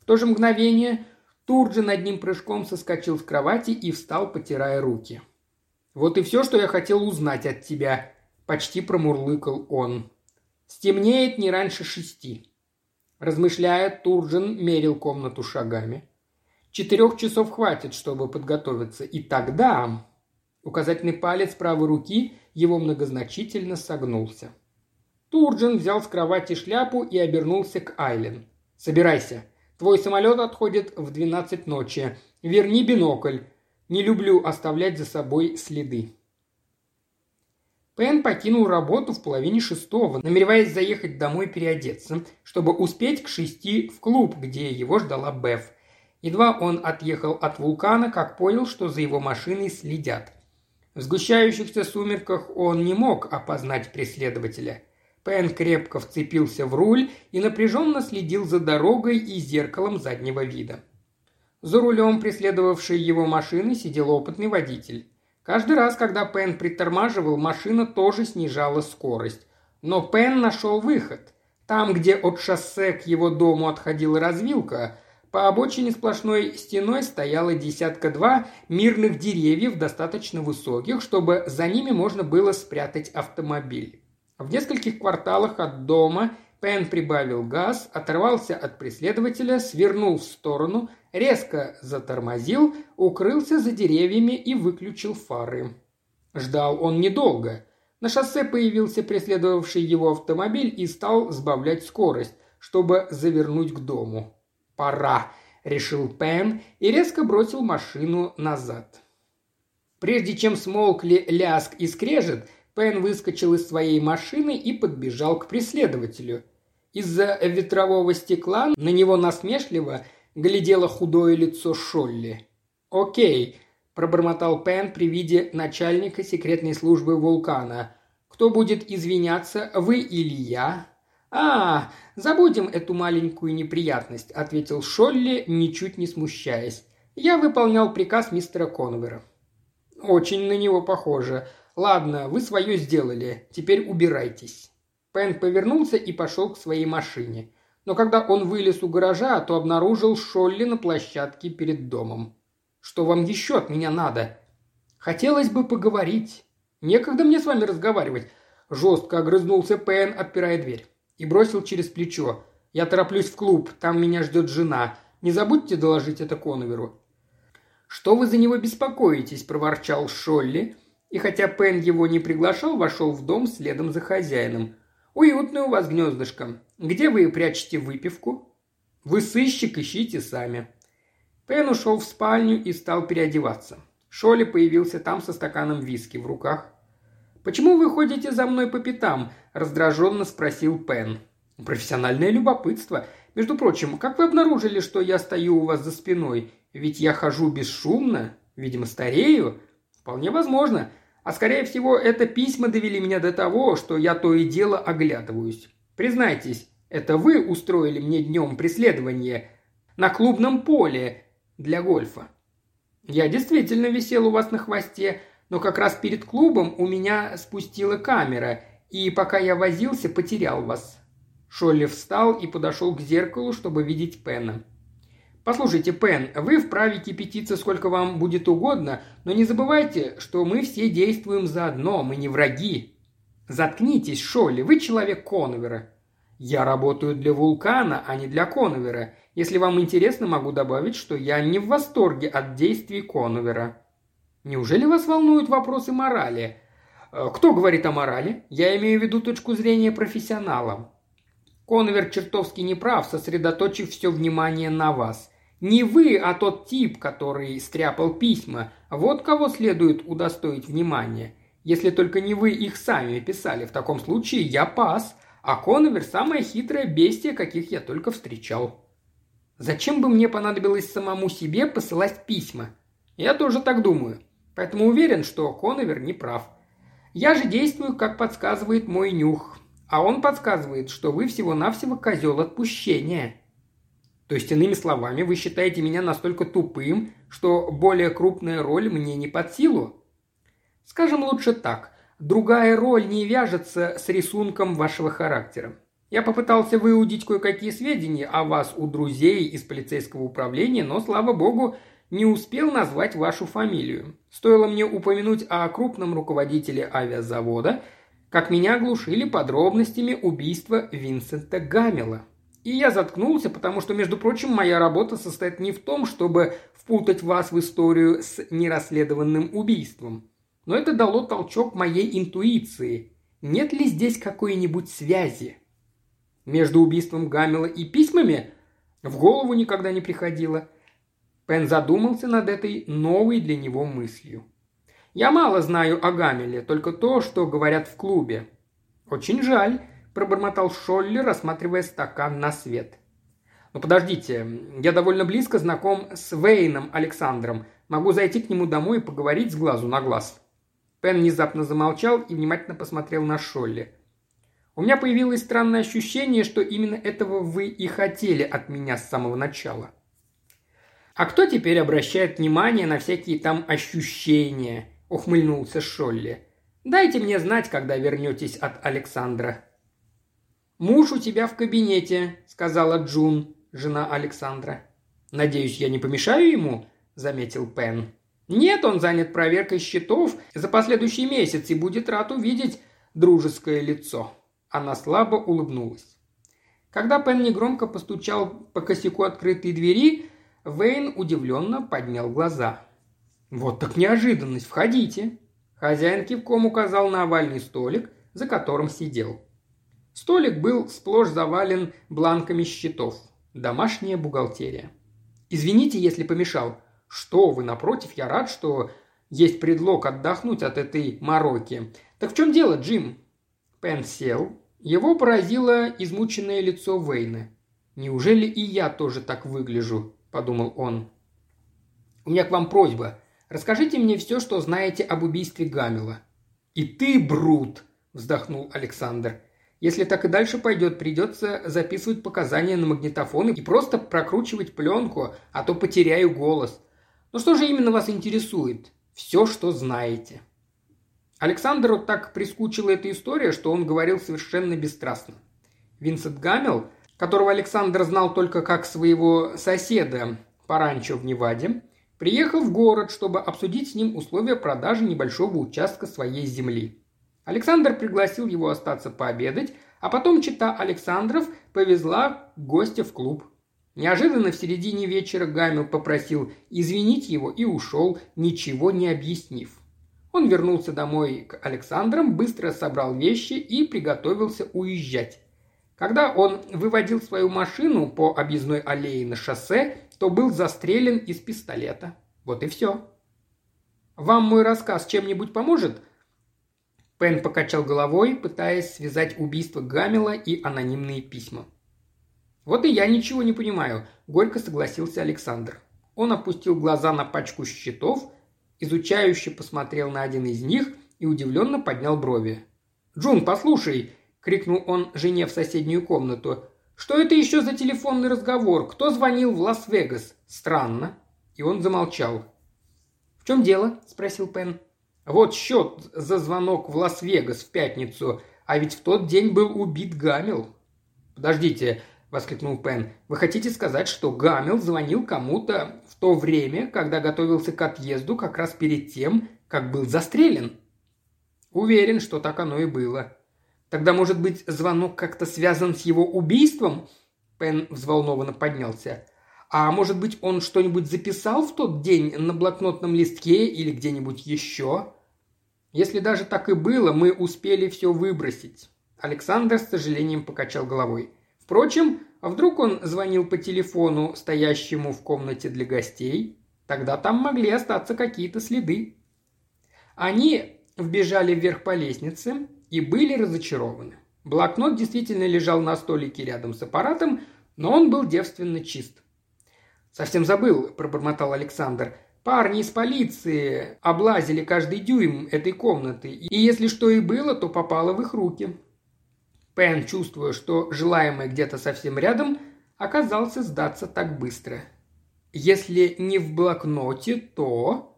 В то же мгновение Турджин одним прыжком соскочил с кровати и встал, потирая руки. «Вот и все, что я хотел узнать от тебя», почти промурлыкал он. «Стемнеет не раньше шести». Размышляя, Турджин мерил комнату шагами. «Четырех часов хватит, чтобы подготовиться. И тогда...» Указательный палец правой руки его многозначительно согнулся. Турджин взял с кровати шляпу и обернулся к Айлен. «Собирайся. Твой самолет отходит в двенадцать ночи. Верни бинокль. Не люблю оставлять за собой следы». Пен покинул работу в половине шестого, намереваясь заехать домой переодеться, чтобы успеть к шести в клуб, где его ждала Беф. Едва он отъехал от вулкана, как понял, что за его машиной следят. В сгущающихся сумерках он не мог опознать преследователя. Пен крепко вцепился в руль и напряженно следил за дорогой и зеркалом заднего вида. За рулем преследовавшей его машины сидел опытный водитель. Каждый раз, когда Пен притормаживал, машина тоже снижала скорость. Но Пен нашел выход. Там, где от шоссе к его дому отходила развилка, по обочине сплошной стеной стояло десятка-два мирных деревьев, достаточно высоких, чтобы за ними можно было спрятать автомобиль. В нескольких кварталах от дома Пен прибавил газ, оторвался от преследователя, свернул в сторону, резко затормозил, укрылся за деревьями и выключил фары. Ждал он недолго. На шоссе появился преследовавший его автомобиль и стал сбавлять скорость, чтобы завернуть к дому. «Пора», – решил Пен и резко бросил машину назад. Прежде чем смолкли ляск и скрежет, Пен выскочил из своей машины и подбежал к преследователю. Из-за ветрового стекла на него насмешливо глядело худое лицо Шолли. «Окей», – пробормотал Пен при виде начальника секретной службы вулкана. «Кто будет извиняться, вы или я?» «А, забудем эту маленькую неприятность», – ответил Шолли, ничуть не смущаясь. «Я выполнял приказ мистера Конвера». «Очень на него похоже. Ладно, вы свое сделали. Теперь убирайтесь». Пен повернулся и пошел к своей машине. Но когда он вылез у гаража, то обнаружил Шолли на площадке перед домом. «Что вам еще от меня надо?» «Хотелось бы поговорить». «Некогда мне с вами разговаривать», – жестко огрызнулся Пен, отпирая дверь. И бросил через плечо. «Я тороплюсь в клуб, там меня ждет жена. Не забудьте доложить это Коноверу». «Что вы за него беспокоитесь?» – проворчал Шолли – и хотя Пен его не приглашал, вошел в дом следом за хозяином. «Уютное у вас гнездышко. Где вы прячете выпивку?» «Вы сыщик, ищите сами». Пен ушел в спальню и стал переодеваться. Шоли появился там со стаканом виски в руках. «Почему вы ходите за мной по пятам?» – раздраженно спросил Пен. «Профессиональное любопытство. Между прочим, как вы обнаружили, что я стою у вас за спиной? Ведь я хожу бесшумно, видимо, старею. Вполне возможно. А скорее всего, это письма довели меня до того, что я то и дело оглядываюсь. Признайтесь, это вы устроили мне днем преследование на клубном поле для гольфа. Я действительно висел у вас на хвосте, но как раз перед клубом у меня спустила камера, и пока я возился, потерял вас». Шолли встал и подошел к зеркалу, чтобы видеть Пена. «Послушайте, Пен, вы вправе кипятиться сколько вам будет угодно, но не забывайте, что мы все действуем заодно, мы не враги. Заткнитесь, Шолли, вы человек Коновера. Я работаю для вулкана, а не для Коновера. Если вам интересно, могу добавить, что я не в восторге от действий Коновера. Неужели вас волнуют вопросы морали? Э, кто говорит о морали? Я имею в виду точку зрения профессионала. Конвер чертовски неправ, сосредоточив все внимание на вас. Не вы, а тот тип, который стряпал письма. Вот кого следует удостоить внимания. Если только не вы их сами писали, в таком случае я пас, а Конвер – самое хитрое бестие, каких я только встречал. Зачем бы мне понадобилось самому себе посылать письма? Я тоже так думаю. Поэтому уверен, что Коновер не прав. Я же действую, как подсказывает мой нюх. А он подсказывает, что вы всего-навсего козел отпущения. То есть, иными словами, вы считаете меня настолько тупым, что более крупная роль мне не под силу? Скажем лучше так. Другая роль не вяжется с рисунком вашего характера. Я попытался выудить кое-какие сведения о вас у друзей из полицейского управления, но, слава богу, не успел назвать вашу фамилию. Стоило мне упомянуть о крупном руководителе авиазавода, как меня оглушили подробностями убийства Винсента Гамела. И я заткнулся, потому что, между прочим, моя работа состоит не в том, чтобы впутать вас в историю с нерасследованным убийством. Но это дало толчок моей интуиции. Нет ли здесь какой-нибудь связи? Между убийством Гамела и письмами в голову никогда не приходило – Пен задумался над этой новой для него мыслью. «Я мало знаю о Гамеле, только то, что говорят в клубе». «Очень жаль», – пробормотал Шолли, рассматривая стакан на свет. «Но подождите, я довольно близко знаком с Вейном Александром. Могу зайти к нему домой и поговорить с глазу на глаз». Пен внезапно замолчал и внимательно посмотрел на Шолли. «У меня появилось странное ощущение, что именно этого вы и хотели от меня с самого начала. «А кто теперь обращает внимание на всякие там ощущения?» – ухмыльнулся Шолли. «Дайте мне знать, когда вернетесь от Александра». «Муж у тебя в кабинете», – сказала Джун, жена Александра. «Надеюсь, я не помешаю ему?» – заметил Пен. «Нет, он занят проверкой счетов за последующий месяц и будет рад увидеть дружеское лицо». Она слабо улыбнулась. Когда Пен негромко постучал по косяку открытой двери, Вейн удивленно поднял глаза. «Вот так неожиданность! Входите!» Хозяин кивком указал на овальный столик, за которым сидел. Столик был сплошь завален бланками счетов. Домашняя бухгалтерия. «Извините, если помешал». «Что вы, напротив, я рад, что есть предлог отдохнуть от этой мороки. Так в чем дело, Джим?» Пен сел. Его поразило измученное лицо Вейна. «Неужели и я тоже так выгляжу?» – подумал он. «У меня к вам просьба. Расскажите мне все, что знаете об убийстве Гамела». «И ты, Брут!» – вздохнул Александр. «Если так и дальше пойдет, придется записывать показания на магнитофон и просто прокручивать пленку, а то потеряю голос. Ну что же именно вас интересует? Все, что знаете». Александру так прискучила эта история, что он говорил совершенно бесстрастно. Винсент Гамел которого Александр знал только как своего соседа по ранчо в Неваде, приехал в город, чтобы обсудить с ним условия продажи небольшого участка своей земли. Александр пригласил его остаться пообедать, а потом чита Александров повезла гостя в клуб. Неожиданно в середине вечера Гамил попросил извинить его и ушел, ничего не объяснив. Он вернулся домой к Александрам, быстро собрал вещи и приготовился уезжать. Когда он выводил свою машину по объездной аллее на шоссе, то был застрелен из пистолета. Вот и все. Вам мой рассказ чем-нибудь поможет? Пен покачал головой, пытаясь связать убийство Гамела и анонимные письма. «Вот и я ничего не понимаю», – горько согласился Александр. Он опустил глаза на пачку счетов, изучающе посмотрел на один из них и удивленно поднял брови. «Джун, послушай!» – крикнул он жене в соседнюю комнату. «Что это еще за телефонный разговор? Кто звонил в Лас-Вегас? Странно». И он замолчал. «В чем дело?» – спросил Пен. «Вот счет за звонок в Лас-Вегас в пятницу, а ведь в тот день был убит Гамил». «Подождите», – воскликнул Пен. «Вы хотите сказать, что Гамил звонил кому-то в то время, когда готовился к отъезду, как раз перед тем, как был застрелен?» «Уверен, что так оно и было», Тогда, может быть, звонок как-то связан с его убийством?» Пен взволнованно поднялся. «А может быть, он что-нибудь записал в тот день на блокнотном листке или где-нибудь еще?» «Если даже так и было, мы успели все выбросить». Александр с сожалением покачал головой. Впрочем, а вдруг он звонил по телефону, стоящему в комнате для гостей? Тогда там могли остаться какие-то следы. Они вбежали вверх по лестнице, и были разочарованы. Блокнот действительно лежал на столике рядом с аппаратом, но он был девственно чист. «Совсем забыл», – пробормотал Александр. «Парни из полиции облазили каждый дюйм этой комнаты, и если что и было, то попало в их руки». Пен, чувствуя, что желаемое где-то совсем рядом, оказался сдаться так быстро. Если не в блокноте, то...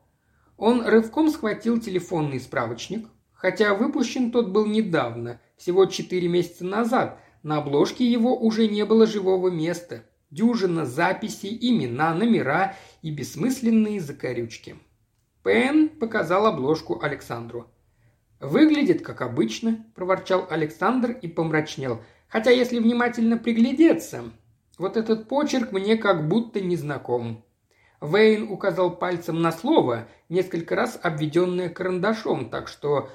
Он рывком схватил телефонный справочник – Хотя выпущен тот был недавно, всего четыре месяца назад, на обложке его уже не было живого места. Дюжина записей, имена, номера и бессмысленные закорючки. Пен показал обложку Александру. «Выглядит как обычно», – проворчал Александр и помрачнел. «Хотя, если внимательно приглядеться, вот этот почерк мне как будто не знаком». Вейн указал пальцем на слово, несколько раз обведенное карандашом, так что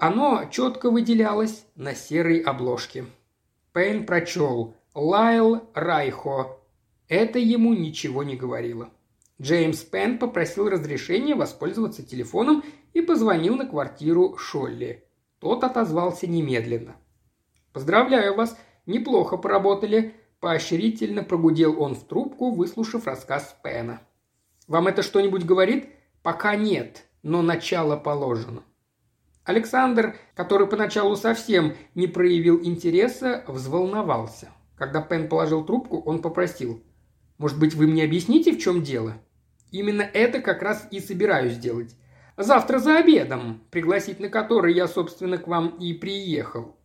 оно четко выделялось на серой обложке. Пейн прочел «Лайл Райхо». Это ему ничего не говорило. Джеймс Пен попросил разрешения воспользоваться телефоном и позвонил на квартиру Шолли. Тот отозвался немедленно. «Поздравляю вас, неплохо поработали», – поощрительно прогудел он в трубку, выслушав рассказ Пена. «Вам это что-нибудь говорит?» «Пока нет, но начало положено». Александр, который поначалу совсем не проявил интереса, взволновался. Когда Пен положил трубку, он попросил. «Может быть, вы мне объясните, в чем дело?» «Именно это как раз и собираюсь сделать. Завтра за обедом, пригласить на который я, собственно, к вам и приехал».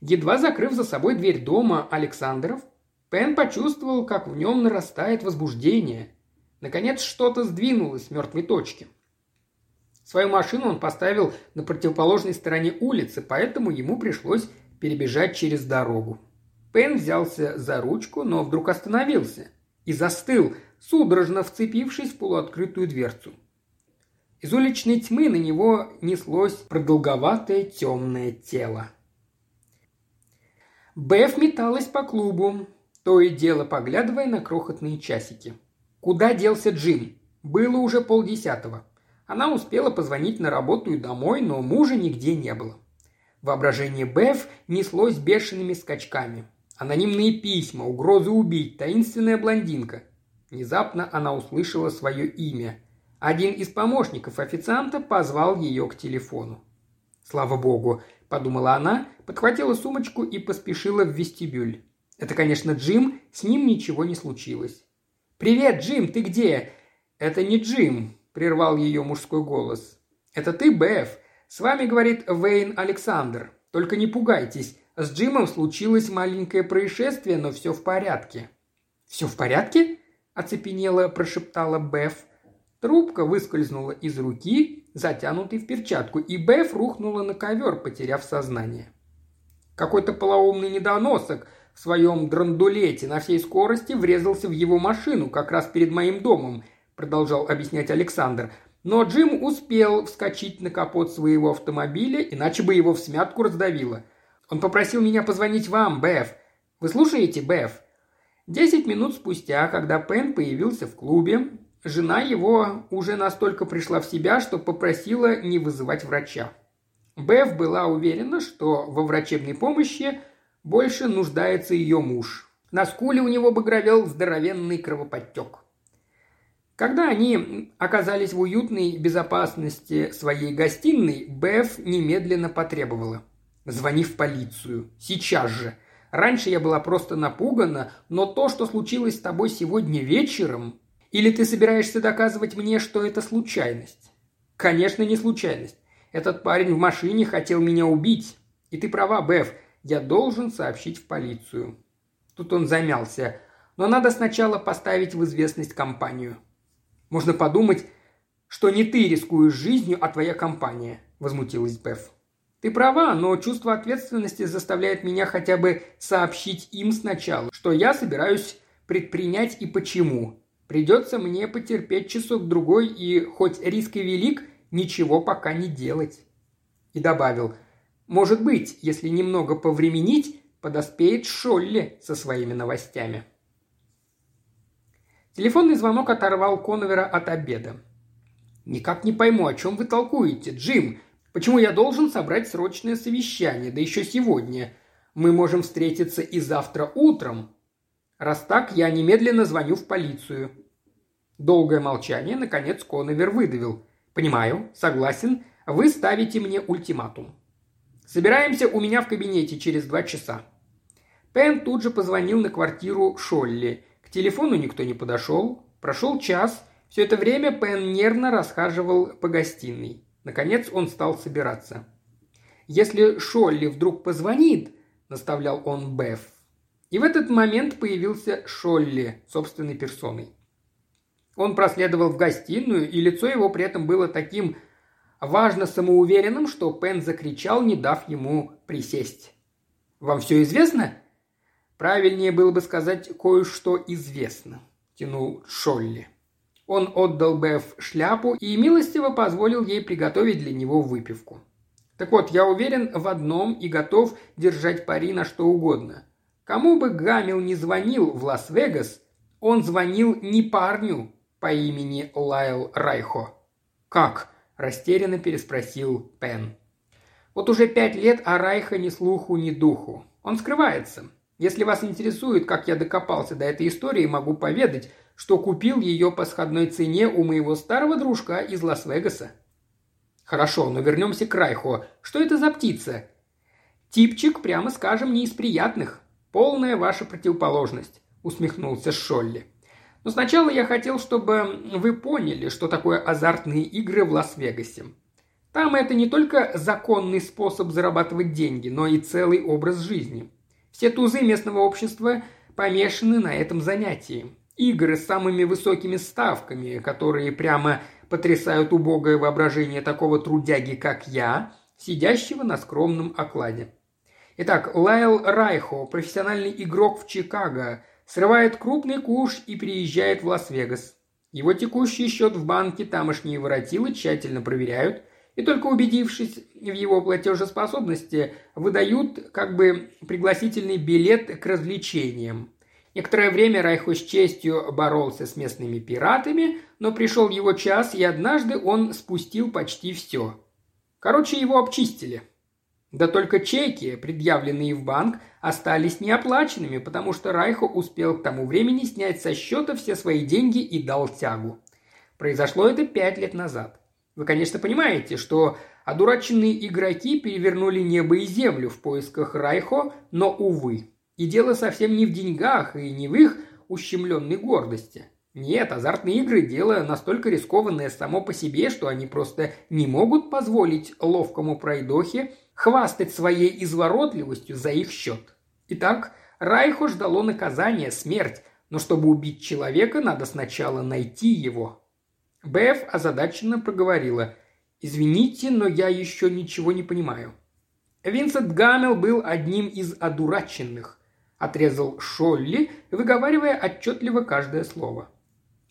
Едва закрыв за собой дверь дома Александров, Пен почувствовал, как в нем нарастает возбуждение. Наконец что-то сдвинулось с мертвой точки – Свою машину он поставил на противоположной стороне улицы, поэтому ему пришлось перебежать через дорогу. Пен взялся за ручку, но вдруг остановился и застыл, судорожно вцепившись в полуоткрытую дверцу. Из уличной тьмы на него неслось продолговатое темное тело. Беф металась по клубу, то и дело поглядывая на крохотные часики. Куда делся Джим? Было уже полдесятого. Она успела позвонить на работу и домой, но мужа нигде не было. Воображение Беф неслось бешеными скачками. Анонимные письма, угрозы убить, таинственная блондинка. Внезапно она услышала свое имя. Один из помощников официанта позвал ее к телефону. «Слава богу», – подумала она, подхватила сумочку и поспешила в вестибюль. Это, конечно, Джим, с ним ничего не случилось. «Привет, Джим, ты где?» «Это не Джим», – прервал ее мужской голос. «Это ты, Беф? С вами, говорит Вейн Александр. Только не пугайтесь. С Джимом случилось маленькое происшествие, но все в порядке». «Все в порядке?» – оцепенело прошептала Беф. Трубка выскользнула из руки, затянутой в перчатку, и Беф рухнула на ковер, потеряв сознание. Какой-то полоумный недоносок в своем драндулете на всей скорости врезался в его машину как раз перед моим домом продолжал объяснять Александр. Но Джим успел вскочить на капот своего автомобиля, иначе бы его в смятку раздавило. Он попросил меня позвонить вам, Беф. Вы слушаете, Беф? Десять минут спустя, когда Пен появился в клубе, жена его уже настолько пришла в себя, что попросила не вызывать врача. Беф была уверена, что во врачебной помощи больше нуждается ее муж. На скуле у него багровел здоровенный кровоподтек. Когда они оказались в уютной безопасности своей гостиной, Беф немедленно потребовала. «Звони в полицию. Сейчас же. Раньше я была просто напугана, но то, что случилось с тобой сегодня вечером... Или ты собираешься доказывать мне, что это случайность?» «Конечно, не случайность. Этот парень в машине хотел меня убить. И ты права, Беф, я должен сообщить в полицию». Тут он замялся. «Но надо сначала поставить в известность компанию». Можно подумать, что не ты рискуешь жизнью, а твоя компания», – возмутилась Беф. «Ты права, но чувство ответственности заставляет меня хотя бы сообщить им сначала, что я собираюсь предпринять и почему. Придется мне потерпеть часок-другой и, хоть риск и велик, ничего пока не делать». И добавил, «Может быть, если немного повременить, подоспеет Шолли со своими новостями». Телефонный звонок оторвал Коновера от обеда. «Никак не пойму, о чем вы толкуете, Джим. Почему я должен собрать срочное совещание, да еще сегодня? Мы можем встретиться и завтра утром. Раз так, я немедленно звоню в полицию». Долгое молчание, наконец, Коновер выдавил. «Понимаю, согласен. Вы ставите мне ультиматум. Собираемся у меня в кабинете через два часа». Пен тут же позвонил на квартиру Шолли – телефону никто не подошел. Прошел час. Все это время Пен нервно расхаживал по гостиной. Наконец он стал собираться. «Если Шолли вдруг позвонит», – наставлял он Беф. И в этот момент появился Шолли собственной персоной. Он проследовал в гостиную, и лицо его при этом было таким важно самоуверенным, что Пен закричал, не дав ему присесть. «Вам все известно?» Правильнее было бы сказать «кое-что известно», – тянул Шолли. Он отдал Беф шляпу и милостиво позволил ей приготовить для него выпивку. Так вот, я уверен в одном и готов держать пари на что угодно. Кому бы Гамил не звонил в Лас-Вегас, он звонил не парню по имени Лайл Райхо. «Как?» – растерянно переспросил Пен. Вот уже пять лет о Райхо ни слуху, ни духу. Он скрывается. Если вас интересует, как я докопался до этой истории, могу поведать, что купил ее по сходной цене у моего старого дружка из Лас-Вегаса. Хорошо, но вернемся к Райхо. Что это за птица? Типчик, прямо скажем, не из приятных. Полная ваша противоположность, усмехнулся Шолли. Но сначала я хотел, чтобы вы поняли, что такое азартные игры в Лас-Вегасе. Там это не только законный способ зарабатывать деньги, но и целый образ жизни – все тузы местного общества помешаны на этом занятии. Игры с самыми высокими ставками, которые прямо потрясают убогое воображение такого трудяги, как я, сидящего на скромном окладе. Итак, Лайл Райхо, профессиональный игрок в Чикаго, срывает крупный куш и приезжает в Лас-Вегас. Его текущий счет в банке тамошние воротилы тщательно проверяют, и только убедившись в его платежеспособности, выдают как бы пригласительный билет к развлечениям. Некоторое время Райхо с честью боролся с местными пиратами, но пришел его час, и однажды он спустил почти все. Короче, его обчистили. Да только чеки, предъявленные в банк, остались неоплаченными, потому что Райхо успел к тому времени снять со счета все свои деньги и дал тягу. Произошло это пять лет назад. Вы, конечно, понимаете, что одураченные игроки перевернули небо и землю в поисках Райхо, но, увы. И дело совсем не в деньгах и не в их ущемленной гордости. Нет, азартные игры – дело настолько рискованное само по себе, что они просто не могут позволить ловкому пройдохе хвастать своей изворотливостью за их счет. Итак, Райхо ждало наказание, смерть, но чтобы убить человека, надо сначала найти его, Беф озадаченно проговорила. «Извините, но я еще ничего не понимаю». Винсент Гаммел был одним из одураченных, отрезал Шолли, выговаривая отчетливо каждое слово.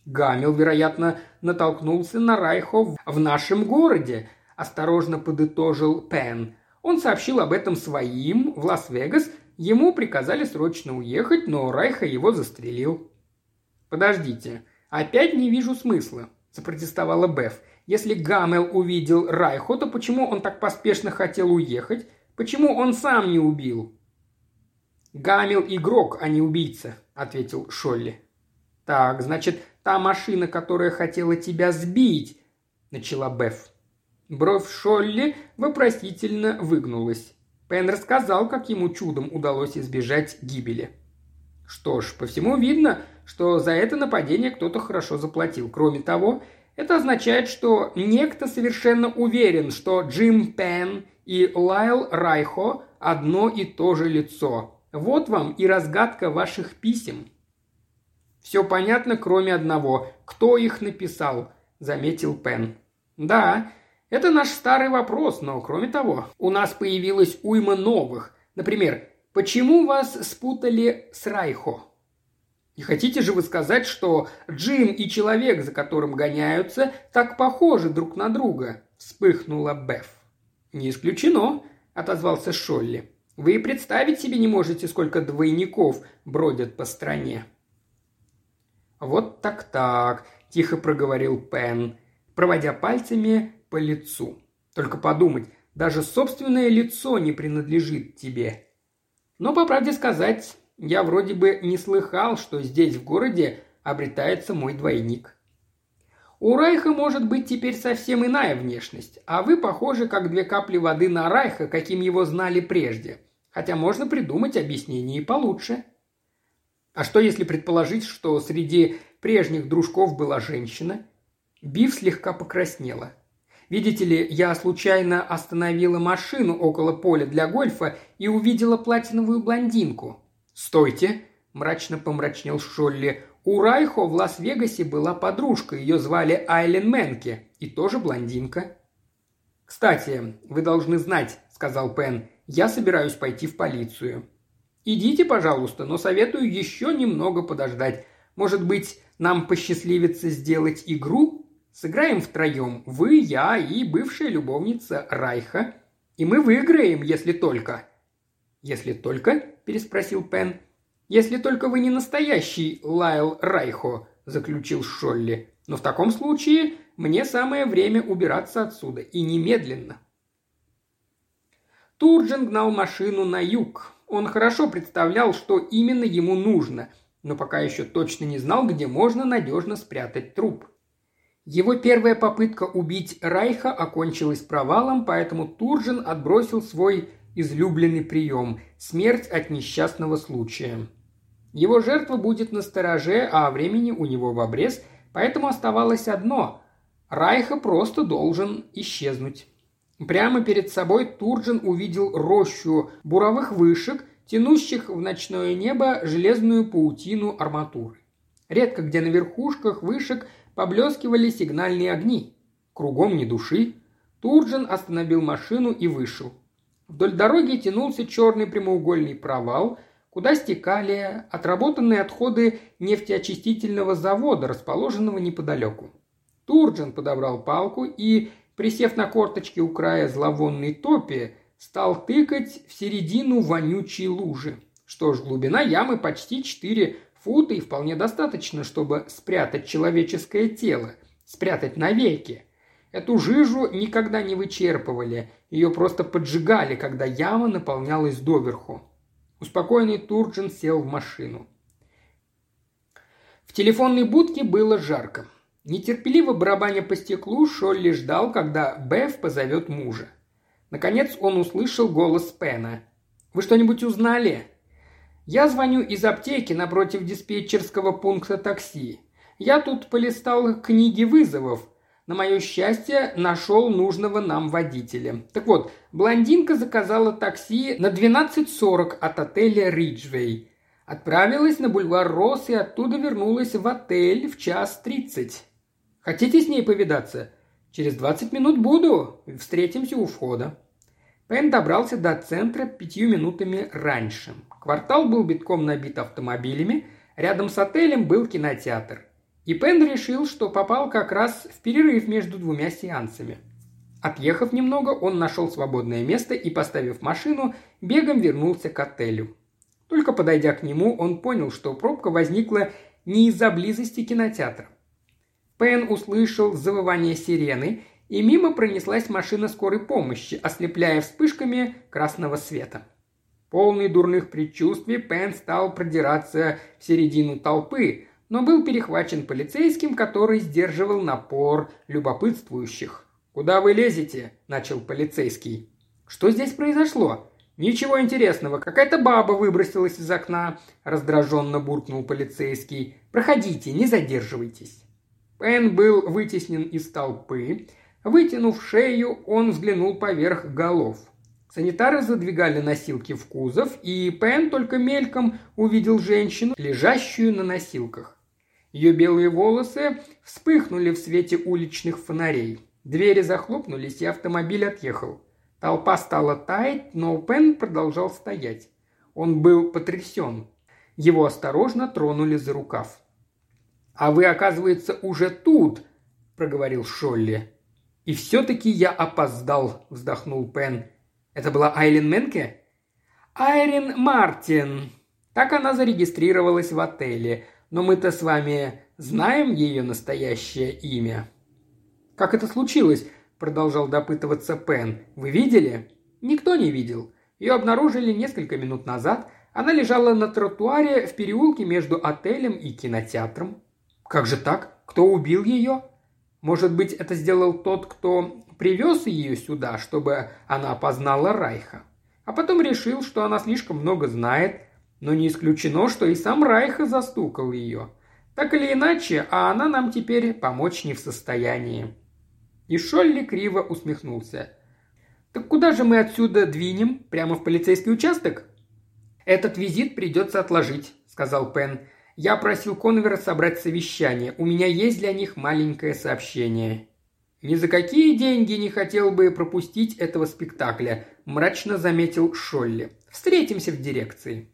Гаммел, вероятно, натолкнулся на Райхо в нашем городе, осторожно подытожил Пен. Он сообщил об этом своим в Лас-Вегас, ему приказали срочно уехать, но Райха его застрелил. «Подождите, опять не вижу смысла», – запротестовала Беф. Если Гамел увидел Райхо, то почему он так поспешно хотел уехать? Почему он сам не убил?» «Гамел – игрок, а не убийца», – ответил Шолли. «Так, значит, та машина, которая хотела тебя сбить», – начала Беф. Бровь Шолли вопросительно выгнулась. Пен рассказал, как ему чудом удалось избежать гибели. Что ж, по всему видно, что за это нападение кто-то хорошо заплатил. Кроме того, это означает, что некто совершенно уверен, что Джим Пен и Лайл Райхо одно и то же лицо. Вот вам и разгадка ваших писем. Все понятно, кроме одного. Кто их написал? Заметил Пен. Да, это наш старый вопрос, но кроме того, у нас появилась уйма новых. Например, почему вас спутали с Райхо? Не хотите же вы сказать, что Джим и человек, за которым гоняются, так похожи друг на друга?» – вспыхнула Беф. «Не исключено», – отозвался Шолли. «Вы представить себе не можете, сколько двойников бродят по стране». «Вот так-так», – тихо проговорил Пен, проводя пальцами по лицу. «Только подумать, даже собственное лицо не принадлежит тебе. Но, по правде сказать, я вроде бы не слыхал, что здесь, в городе, обретается мой двойник. У Райха может быть теперь совсем иная внешность, а вы похожи как две капли воды на Райха, каким его знали прежде. Хотя можно придумать объяснение и получше. А что если предположить, что среди прежних дружков была женщина? Бив слегка покраснела. Видите ли, я случайно остановила машину около поля для гольфа и увидела платиновую блондинку. «Стойте!» – мрачно помрачнел Шолли. «У Райхо в Лас-Вегасе была подружка, ее звали Айлен Менке, и тоже блондинка». «Кстати, вы должны знать», – сказал Пен, – «я собираюсь пойти в полицию». «Идите, пожалуйста, но советую еще немного подождать. Может быть, нам посчастливится сделать игру? Сыграем втроем, вы, я и бывшая любовница Райха. И мы выиграем, если только...» «Если только?» – переспросил Пен. «Если только вы не настоящий Лайл Райхо», – заключил Шолли. «Но в таком случае мне самое время убираться отсюда, и немедленно». Турджин гнал машину на юг. Он хорошо представлял, что именно ему нужно, но пока еще точно не знал, где можно надежно спрятать труп. Его первая попытка убить Райха окончилась провалом, поэтому Турджин отбросил свой излюбленный прием – смерть от несчастного случая. Его жертва будет на стороже, а времени у него в обрез, поэтому оставалось одно – Райха просто должен исчезнуть. Прямо перед собой Турджин увидел рощу буровых вышек, тянущих в ночное небо железную паутину арматуры. Редко где на верхушках вышек поблескивали сигнальные огни. Кругом ни души. Турджин остановил машину и вышел. Вдоль дороги тянулся черный прямоугольный провал, куда стекали отработанные отходы нефтеочистительного завода, расположенного неподалеку. Турджин подобрал палку и, присев на корточки у края зловонной топи, стал тыкать в середину вонючей лужи. Что ж, глубина ямы почти 4 фута и вполне достаточно, чтобы спрятать человеческое тело, спрятать навеки – Эту жижу никогда не вычерпывали, ее просто поджигали, когда яма наполнялась доверху. Успокоенный Турджин сел в машину. В телефонной будке было жарко. Нетерпеливо барабаня по стеклу, Шолли ждал, когда Беф позовет мужа. Наконец он услышал голос Пена. «Вы что-нибудь узнали?» «Я звоню из аптеки напротив диспетчерского пункта такси. Я тут полистал книги вызовов. На мое счастье, нашел нужного нам водителя. Так вот, блондинка заказала такси на 12.40 от отеля «Риджвей». Отправилась на бульвар Росс и оттуда вернулась в отель в час тридцать. Хотите с ней повидаться? Через двадцать минут буду. Встретимся у входа. Пен добрался до центра пятью минутами раньше. Квартал был битком набит автомобилями. Рядом с отелем был кинотеатр. И Пен решил, что попал как раз в перерыв между двумя сеансами. Отъехав немного, он нашел свободное место и, поставив машину, бегом вернулся к отелю. Только подойдя к нему, он понял, что пробка возникла не из-за близости кинотеатра. Пен услышал завывание сирены, и мимо пронеслась машина скорой помощи, ослепляя вспышками красного света. Полный дурных предчувствий, Пен стал продираться в середину толпы, но был перехвачен полицейским, который сдерживал напор любопытствующих. «Куда вы лезете?» – начал полицейский. «Что здесь произошло?» «Ничего интересного. Какая-то баба выбросилась из окна», – раздраженно буркнул полицейский. «Проходите, не задерживайтесь». Пен был вытеснен из толпы. Вытянув шею, он взглянул поверх голов. Санитары задвигали носилки в кузов, и Пен только мельком увидел женщину, лежащую на носилках. Ее белые волосы вспыхнули в свете уличных фонарей. Двери захлопнулись, и автомобиль отъехал. Толпа стала таять, но Пен продолжал стоять. Он был потрясен. Его осторожно тронули за рукав. «А вы, оказывается, уже тут», – проговорил Шолли. «И все-таки я опоздал», – вздохнул Пен. Это была Айлин Менке? Айрин Мартин. Так она зарегистрировалась в отеле. Но мы-то с вами знаем ее настоящее имя. Как это случилось? Продолжал допытываться Пен. Вы видели? Никто не видел. Ее обнаружили несколько минут назад. Она лежала на тротуаре в переулке между отелем и кинотеатром. Как же так? Кто убил ее? Может быть, это сделал тот, кто привез ее сюда, чтобы она познала Райха. А потом решил, что она слишком много знает, но не исключено, что и сам Райха застукал ее. Так или иначе, а она нам теперь помочь не в состоянии. И Шолли криво усмехнулся. «Так куда же мы отсюда двинем? Прямо в полицейский участок?» «Этот визит придется отложить», — сказал Пен. «Я просил Конвера собрать совещание. У меня есть для них маленькое сообщение». «Ни за какие деньги не хотел бы пропустить этого спектакля», – мрачно заметил Шолли. «Встретимся в дирекции».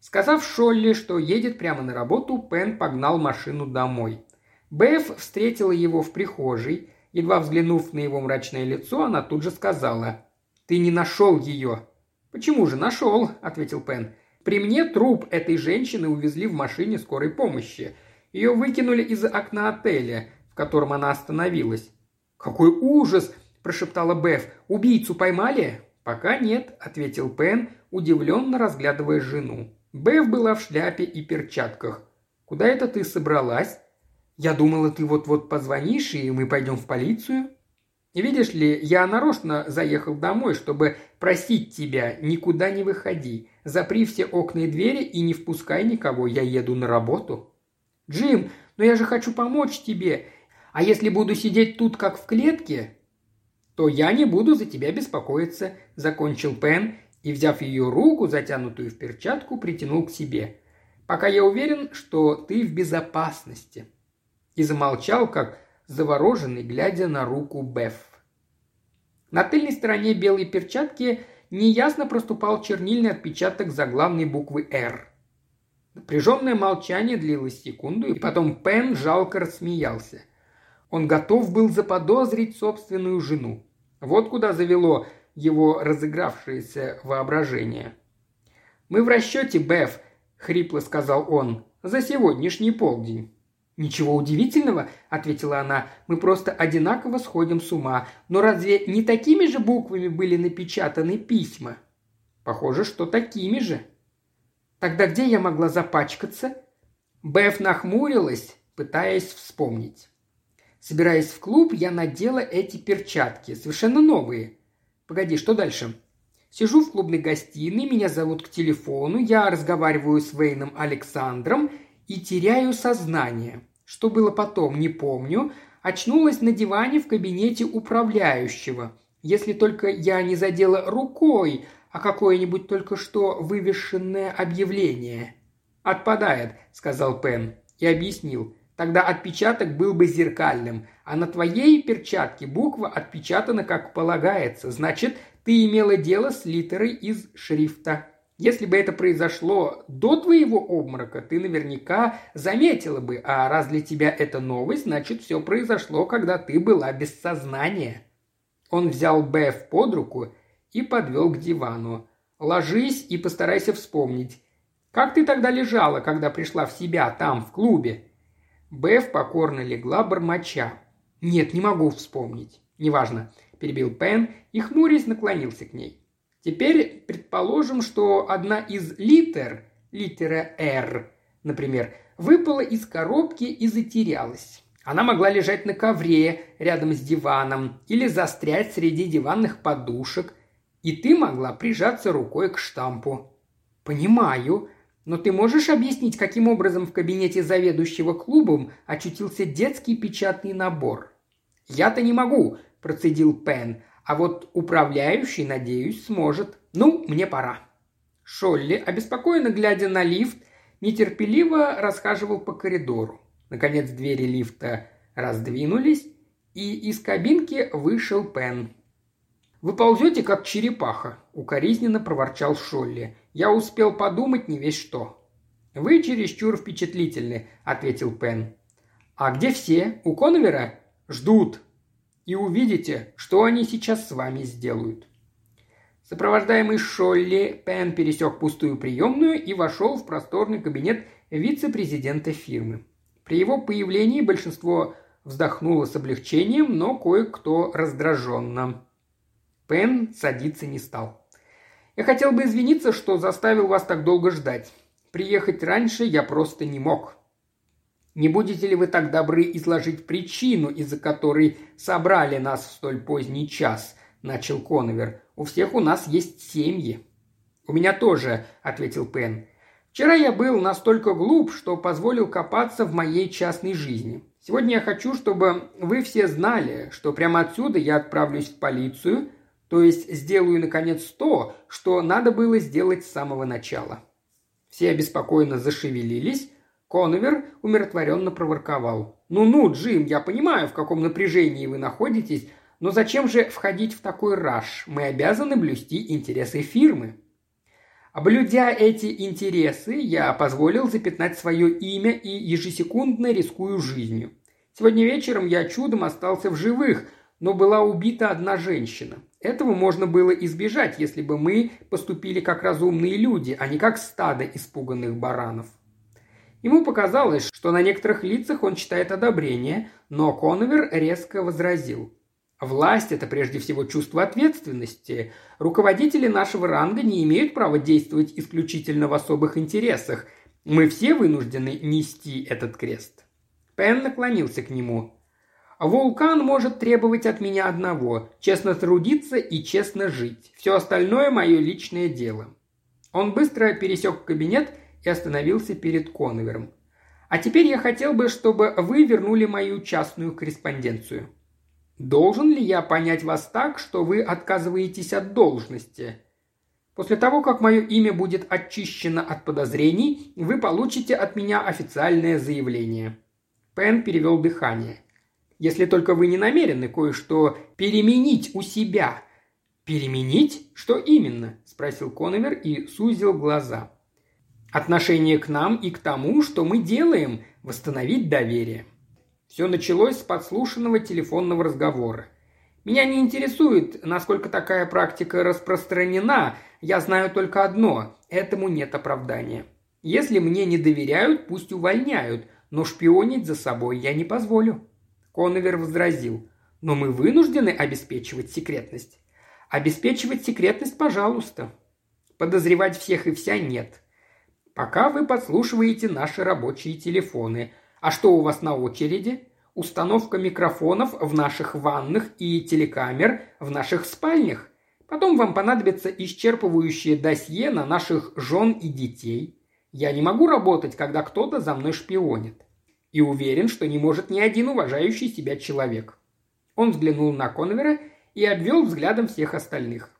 Сказав Шолли, что едет прямо на работу, Пен погнал машину домой. Беф встретила его в прихожей. Едва взглянув на его мрачное лицо, она тут же сказала. «Ты не нашел ее». «Почему же нашел?» – ответил Пен. «При мне труп этой женщины увезли в машине скорой помощи. Ее выкинули из окна отеля котором она остановилась. «Какой ужас!» – прошептала Беф. «Убийцу поймали?» «Пока нет», – ответил Пен, удивленно разглядывая жену. Беф была в шляпе и перчатках. «Куда это ты собралась?» «Я думала, ты вот-вот позвонишь, и мы пойдем в полицию». «Видишь ли, я нарочно заехал домой, чтобы просить тебя, никуда не выходи. Запри все окна и двери и не впускай никого, я еду на работу». «Джим, но я же хочу помочь тебе. А если буду сидеть тут, как в клетке, то я не буду за тебя беспокоиться», – закончил Пен и, взяв ее руку, затянутую в перчатку, притянул к себе. «Пока я уверен, что ты в безопасности». И замолчал, как завороженный, глядя на руку Беф. На тыльной стороне белой перчатки неясно проступал чернильный отпечаток заглавной буквы «Р». Напряженное молчание длилось секунду, и потом Пен жалко рассмеялся. Он готов был заподозрить собственную жену. Вот куда завело его разыгравшееся воображение. «Мы в расчете, Беф», — хрипло сказал он, — «за сегодняшний полдень». «Ничего удивительного», — ответила она, — «мы просто одинаково сходим с ума. Но разве не такими же буквами были напечатаны письма?» «Похоже, что такими же». «Тогда где я могла запачкаться?» Беф нахмурилась, пытаясь вспомнить. Собираясь в клуб, я надела эти перчатки, совершенно новые. Погоди, что дальше? Сижу в клубной гостиной, меня зовут к телефону, я разговариваю с Вейном Александром и теряю сознание. Что было потом, не помню. Очнулась на диване в кабинете управляющего. Если только я не задела рукой, а какое-нибудь только что вывешенное объявление. «Отпадает», — сказал Пен и объяснил. Тогда отпечаток был бы зеркальным, а на твоей перчатке буква отпечатана как полагается. Значит, ты имела дело с литерой из шрифта. Если бы это произошло до твоего обморока, ты наверняка заметила бы, а раз для тебя это новость, значит, все произошло, когда ты была без сознания. Он взял Беф под руку и подвел к дивану. «Ложись и постарайся вспомнить. Как ты тогда лежала, когда пришла в себя там, в клубе?» Беф покорно легла бормоча. «Нет, не могу вспомнить». «Неважно», – перебил Пен и, хмурясь, наклонился к ней. «Теперь предположим, что одна из литер, литера «Р», например, выпала из коробки и затерялась. Она могла лежать на ковре рядом с диваном или застрять среди диванных подушек, и ты могла прижаться рукой к штампу. «Понимаю», но ты можешь объяснить, каким образом в кабинете заведующего клубом очутился детский печатный набор? Я-то не могу, процедил Пен, а вот управляющий, надеюсь, сможет. Ну, мне пора. Шолли, обеспокоенно глядя на лифт, нетерпеливо расхаживал по коридору. Наконец двери лифта раздвинулись, и из кабинки вышел Пен. «Вы ползете, как черепаха», — укоризненно проворчал Шолли. «Я успел подумать не весь что». «Вы чересчур впечатлительны», — ответил Пен. «А где все? У Коновера?» «Ждут. И увидите, что они сейчас с вами сделают». Сопровождаемый Шолли, Пен пересек пустую приемную и вошел в просторный кабинет вице-президента фирмы. При его появлении большинство вздохнуло с облегчением, но кое-кто раздраженно. Пен садиться не стал. «Я хотел бы извиниться, что заставил вас так долго ждать. Приехать раньше я просто не мог». «Не будете ли вы так добры изложить причину, из-за которой собрали нас в столь поздний час?» – начал Коновер. «У всех у нас есть семьи». «У меня тоже», – ответил Пен. «Вчера я был настолько глуп, что позволил копаться в моей частной жизни. Сегодня я хочу, чтобы вы все знали, что прямо отсюда я отправлюсь в полицию – то есть сделаю, наконец, то, что надо было сделать с самого начала. Все обеспокоенно зашевелились. Коновер умиротворенно проворковал. «Ну-ну, Джим, я понимаю, в каком напряжении вы находитесь, но зачем же входить в такой раш? Мы обязаны блюсти интересы фирмы». Облюдя эти интересы, я позволил запятнать свое имя и ежесекундно рискую жизнью. Сегодня вечером я чудом остался в живых, но была убита одна женщина. Этого можно было избежать, если бы мы поступили как разумные люди, а не как стадо испуганных баранов. Ему показалось, что на некоторых лицах он читает одобрение, но Коновер резко возразил. Власть – это прежде всего чувство ответственности. Руководители нашего ранга не имеют права действовать исключительно в особых интересах. Мы все вынуждены нести этот крест. Пен наклонился к нему. Вулкан может требовать от меня одного – честно трудиться и честно жить. Все остальное – мое личное дело». Он быстро пересек кабинет и остановился перед Коновером. «А теперь я хотел бы, чтобы вы вернули мою частную корреспонденцию». «Должен ли я понять вас так, что вы отказываетесь от должности?» После того, как мое имя будет очищено от подозрений, вы получите от меня официальное заявление». Пен перевел дыхание – если только вы не намерены кое-что переменить у себя». «Переменить? Что именно?» – спросил Коновер и сузил глаза. «Отношение к нам и к тому, что мы делаем, восстановить доверие». Все началось с подслушанного телефонного разговора. Меня не интересует, насколько такая практика распространена, я знаю только одно – этому нет оправдания. Если мне не доверяют, пусть увольняют, но шпионить за собой я не позволю. Коновер возразил. «Но мы вынуждены обеспечивать секретность». «Обеспечивать секретность, пожалуйста». «Подозревать всех и вся нет». «Пока вы подслушиваете наши рабочие телефоны. А что у вас на очереди?» «Установка микрофонов в наших ваннах и телекамер в наших спальнях. Потом вам понадобится исчерпывающее досье на наших жен и детей. Я не могу работать, когда кто-то за мной шпионит и уверен, что не может ни один уважающий себя человек. Он взглянул на Конвера и обвел взглядом всех остальных.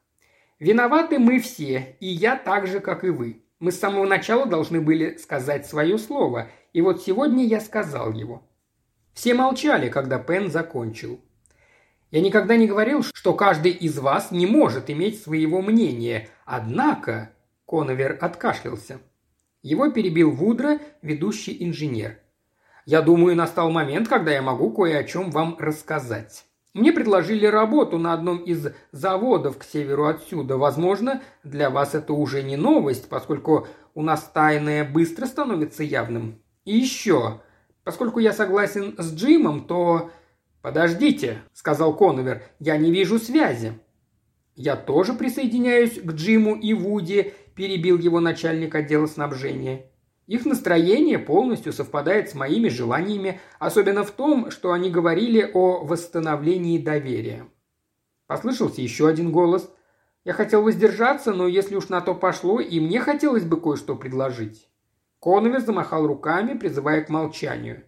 «Виноваты мы все, и я так же, как и вы. Мы с самого начала должны были сказать свое слово, и вот сегодня я сказал его». Все молчали, когда Пен закончил. «Я никогда не говорил, что каждый из вас не может иметь своего мнения, однако...» Коновер откашлялся. Его перебил Вудро, ведущий инженер – я думаю, настал момент, когда я могу кое о чем вам рассказать. Мне предложили работу на одном из заводов к северу отсюда. Возможно, для вас это уже не новость, поскольку у нас тайное быстро становится явным. И еще. Поскольку я согласен с Джимом, то...» «Подождите», — сказал Коновер, — «я не вижу связи». «Я тоже присоединяюсь к Джиму и Вуди», – перебил его начальник отдела снабжения. Их настроение полностью совпадает с моими желаниями, особенно в том, что они говорили о восстановлении доверия. Послышался еще один голос. Я хотел воздержаться, но если уж на то пошло, и мне хотелось бы кое-что предложить. Коновер замахал руками, призывая к молчанию.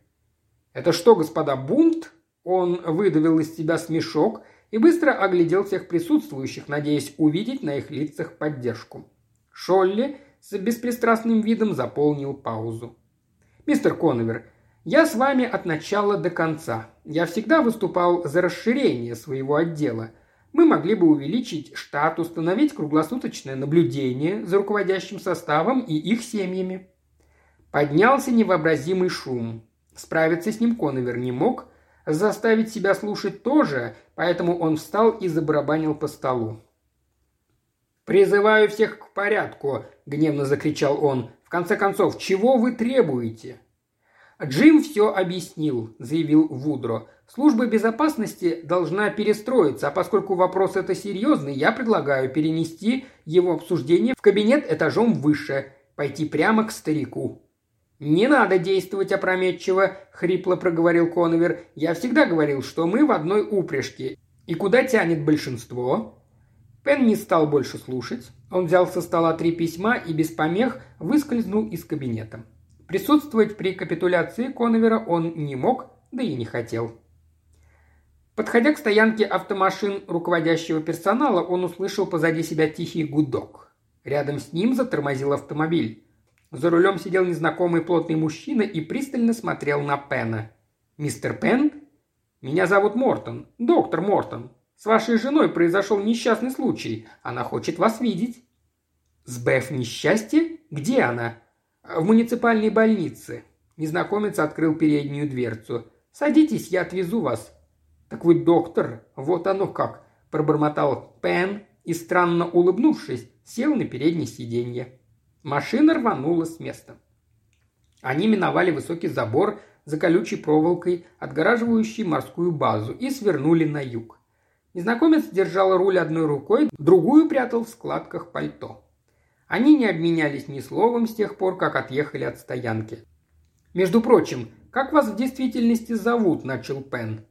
«Это что, господа, бунт?» Он выдавил из себя смешок и быстро оглядел всех присутствующих, надеясь увидеть на их лицах поддержку. Шолли с беспристрастным видом заполнил паузу. «Мистер Коновер, я с вами от начала до конца. Я всегда выступал за расширение своего отдела. Мы могли бы увеличить штат, установить круглосуточное наблюдение за руководящим составом и их семьями». Поднялся невообразимый шум. Справиться с ним Коновер не мог, заставить себя слушать тоже, поэтому он встал и забарабанил по столу. «Призываю всех к порядку!» – гневно закричал он. «В конце концов, чего вы требуете?» «Джим все объяснил», – заявил Вудро. «Служба безопасности должна перестроиться, а поскольку вопрос это серьезный, я предлагаю перенести его обсуждение в кабинет этажом выше, пойти прямо к старику». «Не надо действовать опрометчиво», – хрипло проговорил Коновер. «Я всегда говорил, что мы в одной упряжке. И куда тянет большинство?» Пен не стал больше слушать. Он взял со стола три письма и без помех выскользнул из кабинета. Присутствовать при капитуляции Коновера он не мог, да и не хотел. Подходя к стоянке автомашин руководящего персонала, он услышал позади себя тихий гудок. Рядом с ним затормозил автомобиль. За рулем сидел незнакомый плотный мужчина и пристально смотрел на Пена. «Мистер Пен?» «Меня зовут Мортон. Доктор Мортон. С вашей женой произошел несчастный случай. Она хочет вас видеть». «С Беф несчастье? Где она?» «В муниципальной больнице». Незнакомец открыл переднюю дверцу. «Садитесь, я отвезу вас». «Так вы доктор? Вот оно как!» – пробормотал Пен и, странно улыбнувшись, сел на переднее сиденье. Машина рванула с места. Они миновали высокий забор за колючей проволокой, отгораживающий морскую базу, и свернули на юг. Незнакомец держал руль одной рукой, другую прятал в складках пальто. Они не обменялись ни словом с тех пор, как отъехали от стоянки. «Между прочим, как вас в действительности зовут?» – начал Пен.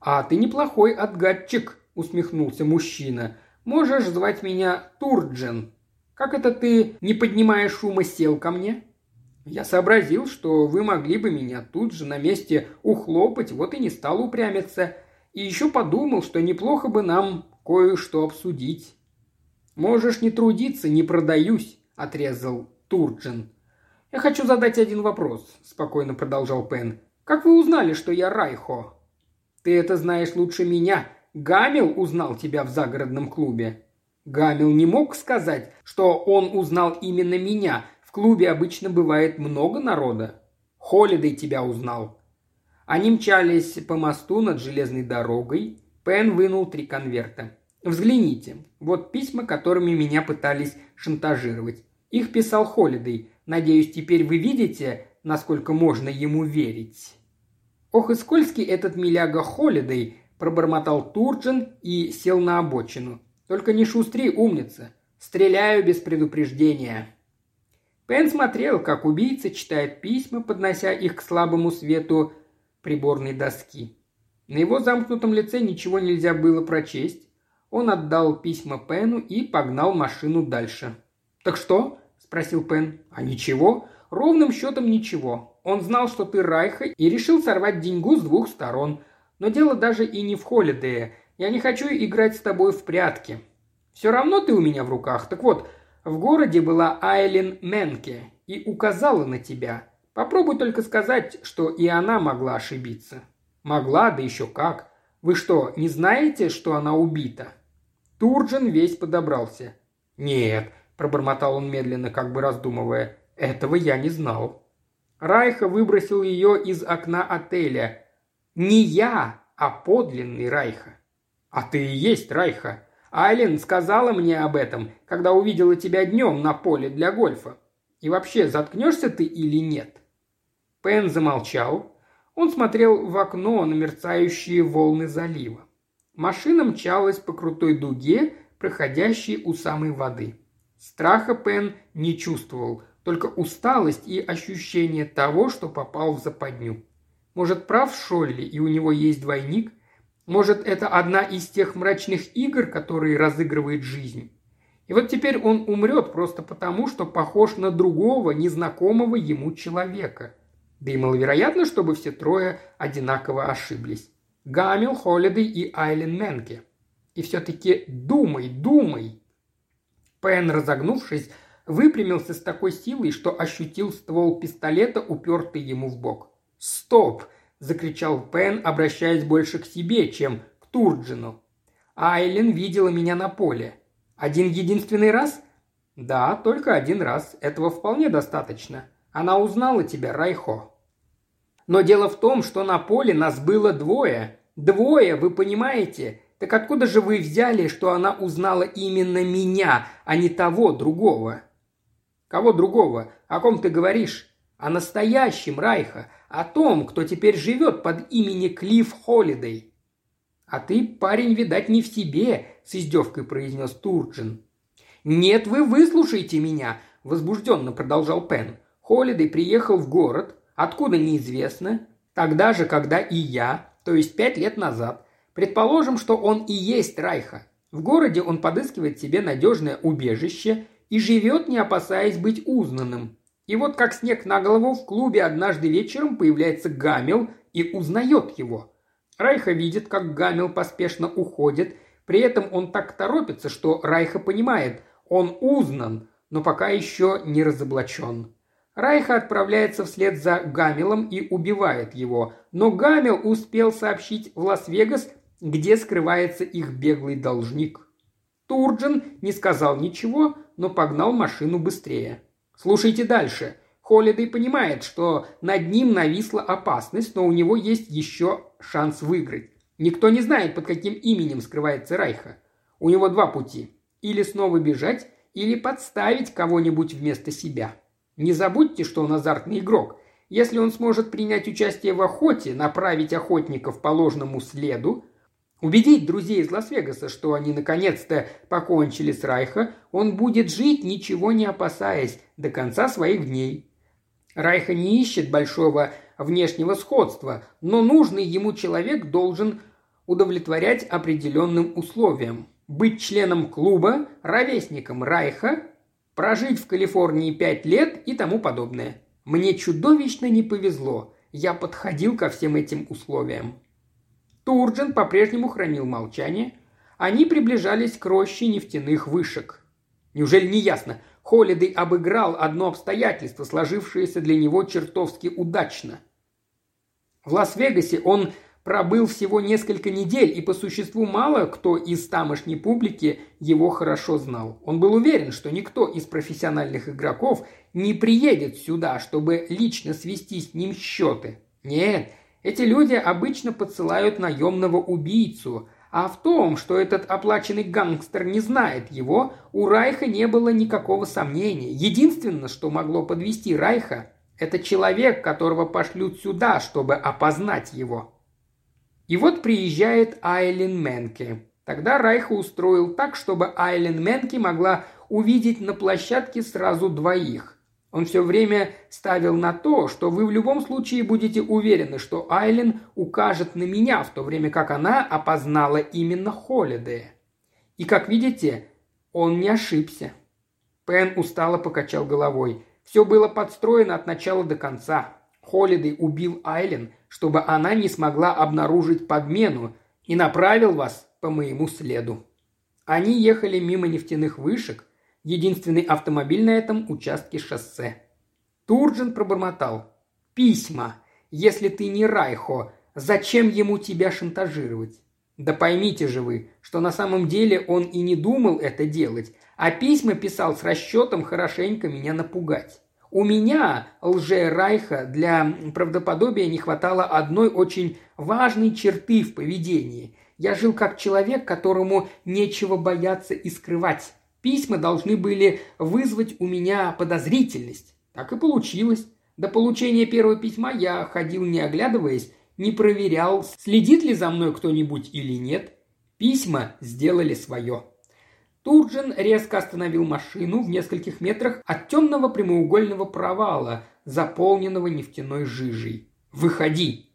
«А ты неплохой отгадчик», – усмехнулся мужчина. «Можешь звать меня Турджен, как это ты, не поднимая шума, сел ко мне?» Я сообразил, что вы могли бы меня тут же на месте ухлопать, вот и не стал упрямиться. И еще подумал, что неплохо бы нам кое-что обсудить. «Можешь не трудиться, не продаюсь», – отрезал Турджин. «Я хочу задать один вопрос», – спокойно продолжал Пен. «Как вы узнали, что я Райхо?» «Ты это знаешь лучше меня. Гамил узнал тебя в загородном клубе». Гамил не мог сказать, что он узнал именно меня. В клубе обычно бывает много народа. Холидей тебя узнал. Они мчались по мосту над железной дорогой. Пен вынул три конверта. Взгляните. Вот письма, которыми меня пытались шантажировать. Их писал Холидей. Надеюсь, теперь вы видите, насколько можно ему верить. Ох и скользкий этот миляга Холидей, пробормотал Турджин и сел на обочину. Только не шустри, умница. Стреляю без предупреждения». Пен смотрел, как убийца читает письма, поднося их к слабому свету приборной доски. На его замкнутом лице ничего нельзя было прочесть. Он отдал письма Пену и погнал машину дальше. «Так что?» – спросил Пен. «А ничего. Ровным счетом ничего. Он знал, что ты Райха, и решил сорвать деньгу с двух сторон. Но дело даже и не в Холидее. Я не хочу играть с тобой в прятки. Все равно ты у меня в руках. Так вот, в городе была Айлин Менке и указала на тебя. Попробуй только сказать, что и она могла ошибиться. Могла, да еще как. Вы что, не знаете, что она убита?» Турджин весь подобрался. «Нет», – пробормотал он медленно, как бы раздумывая, – «этого я не знал». Райха выбросил ее из окна отеля. «Не я, а подлинный Райха». «А ты и есть Райха. Айлен сказала мне об этом, когда увидела тебя днем на поле для гольфа. И вообще, заткнешься ты или нет?» Пен замолчал. Он смотрел в окно на мерцающие волны залива. Машина мчалась по крутой дуге, проходящей у самой воды. Страха Пен не чувствовал, только усталость и ощущение того, что попал в западню. Может, прав Шолли, и у него есть двойник? Может, это одна из тех мрачных игр, которые разыгрывает жизнь? И вот теперь он умрет просто потому, что похож на другого, незнакомого ему человека. Да и маловероятно, чтобы все трое одинаково ошиблись. Гамил, Холлидей и Айлен Менке. И все-таки думай, думай. Пен, разогнувшись, выпрямился с такой силой, что ощутил ствол пистолета, упертый ему в бок. «Стоп!» – закричал Пен, обращаясь больше к себе, чем к Турджину. «Айлен видела меня на поле. Один единственный раз?» «Да, только один раз. Этого вполне достаточно. Она узнала тебя, Райхо». «Но дело в том, что на поле нас было двое. Двое, вы понимаете? Так откуда же вы взяли, что она узнала именно меня, а не того другого?» «Кого другого? О ком ты говоришь?» «О настоящем Райха, о том, кто теперь живет под именем Клифф Холидей». «А ты, парень, видать, не в себе», – с издевкой произнес Турджин. «Нет, вы выслушайте меня», – возбужденно продолжал Пен. Холидей приехал в город, откуда неизвестно, тогда же, когда и я, то есть пять лет назад. Предположим, что он и есть Райха. В городе он подыскивает себе надежное убежище и живет, не опасаясь быть узнанным. И вот как снег на голову в клубе однажды вечером появляется Гамел и узнает его. Райха видит, как Гамел поспешно уходит, при этом он так торопится, что Райха понимает, он узнан, но пока еще не разоблачен. Райха отправляется вслед за Гамелом и убивает его, но Гамел успел сообщить в Лас-Вегас, где скрывается их беглый должник. Турджин не сказал ничего, но погнал машину быстрее. Слушайте дальше. Холидей понимает, что над ним нависла опасность, но у него есть еще шанс выиграть. Никто не знает, под каким именем скрывается Райха. У него два пути. Или снова бежать, или подставить кого-нибудь вместо себя. Не забудьте, что он азартный игрок. Если он сможет принять участие в охоте, направить охотников по ложному следу, убедить друзей из Лас-Вегаса, что они наконец-то покончили с Райха, он будет жить, ничего не опасаясь, до конца своих дней. Райха не ищет большого внешнего сходства, но нужный ему человек должен удовлетворять определенным условиям. Быть членом клуба, ровесником Райха, прожить в Калифорнии пять лет и тому подобное. Мне чудовищно не повезло. Я подходил ко всем этим условиям. Турджин по-прежнему хранил молчание. Они приближались к роще нефтяных вышек. Неужели не ясно? Холидей обыграл одно обстоятельство, сложившееся для него чертовски удачно. В Лас-Вегасе он пробыл всего несколько недель, и по существу мало кто из тамошней публики его хорошо знал. Он был уверен, что никто из профессиональных игроков не приедет сюда, чтобы лично свести с ним счеты. Нет, эти люди обычно подсылают наемного убийцу, а в том, что этот оплаченный гангстер не знает его, у Райха не было никакого сомнения. Единственное, что могло подвести Райха, это человек, которого пошлют сюда, чтобы опознать его. И вот приезжает Айлен Менке. Тогда Райха устроил так, чтобы Айлен Менке могла увидеть на площадке сразу двоих. Он все время ставил на то, что вы в любом случае будете уверены, что Айлен укажет на меня, в то время как она опознала именно Холидея. И, как видите, он не ошибся. Пен устало покачал головой. Все было подстроено от начала до конца. Холидей убил Айлен, чтобы она не смогла обнаружить подмену, и направил вас по моему следу. Они ехали мимо нефтяных вышек, единственный автомобиль на этом участке шоссе. Турджин пробормотал. «Письма. Если ты не Райхо, зачем ему тебя шантажировать?» «Да поймите же вы, что на самом деле он и не думал это делать, а письма писал с расчетом хорошенько меня напугать. У меня, лже-райха, для правдоподобия не хватало одной очень важной черты в поведении. Я жил как человек, которому нечего бояться и скрывать. Письма должны были вызвать у меня подозрительность. Так и получилось. До получения первого письма я ходил не оглядываясь, не проверял, следит ли за мной кто-нибудь или нет. Письма сделали свое. Турджин резко остановил машину в нескольких метрах от темного прямоугольного провала, заполненного нефтяной жижей. «Выходи!»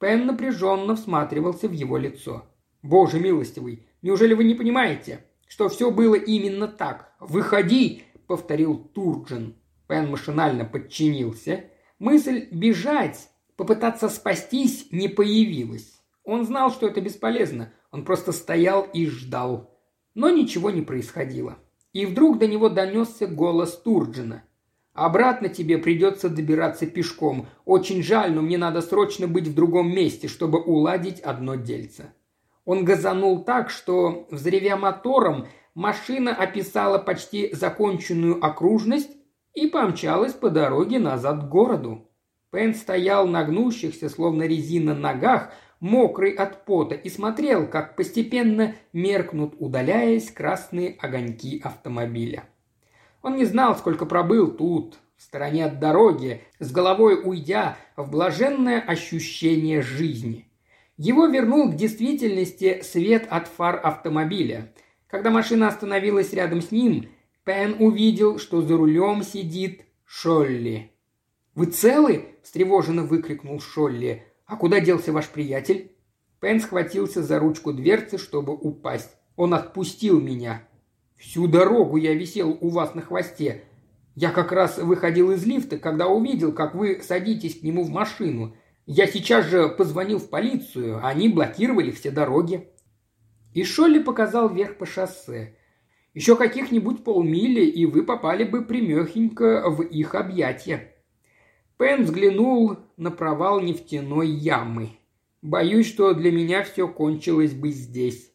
Пен напряженно всматривался в его лицо. «Боже милостивый, неужели вы не понимаете, что все было именно так? Выходи!» — повторил Турджин. Пен машинально подчинился. Мысль бежать, попытаться спастись не появилась. Он знал, что это бесполезно. Он просто стоял и ждал. Но ничего не происходило. И вдруг до него донесся голос Турджина. «Обратно тебе придется добираться пешком. Очень жаль, но мне надо срочно быть в другом месте, чтобы уладить одно дельце». Он газанул так, что, взревя мотором, машина описала почти законченную окружность и помчалась по дороге назад к городу. Пен стоял на гнущихся, словно резина, ногах, мокрый от пота, и смотрел, как постепенно меркнут, удаляясь, красные огоньки автомобиля. Он не знал, сколько пробыл тут, в стороне от дороги, с головой уйдя в блаженное ощущение жизни. Его вернул к действительности свет от фар автомобиля. Когда машина остановилась рядом с ним, Пен увидел, что за рулем сидит Шолли. «Вы целы?» – встревоженно выкрикнул Шолли. «А куда делся ваш приятель?» Пен схватился за ручку дверцы, чтобы упасть. Он отпустил меня. «Всю дорогу я висел у вас на хвосте. Я как раз выходил из лифта, когда увидел, как вы садитесь к нему в машину. Я сейчас же позвонил в полицию, они блокировали все дороги». И Шолли показал вверх по шоссе. Еще каких-нибудь полмили, и вы попали бы примехенько в их объятия. Пен взглянул на провал нефтяной ямы. Боюсь, что для меня все кончилось бы здесь.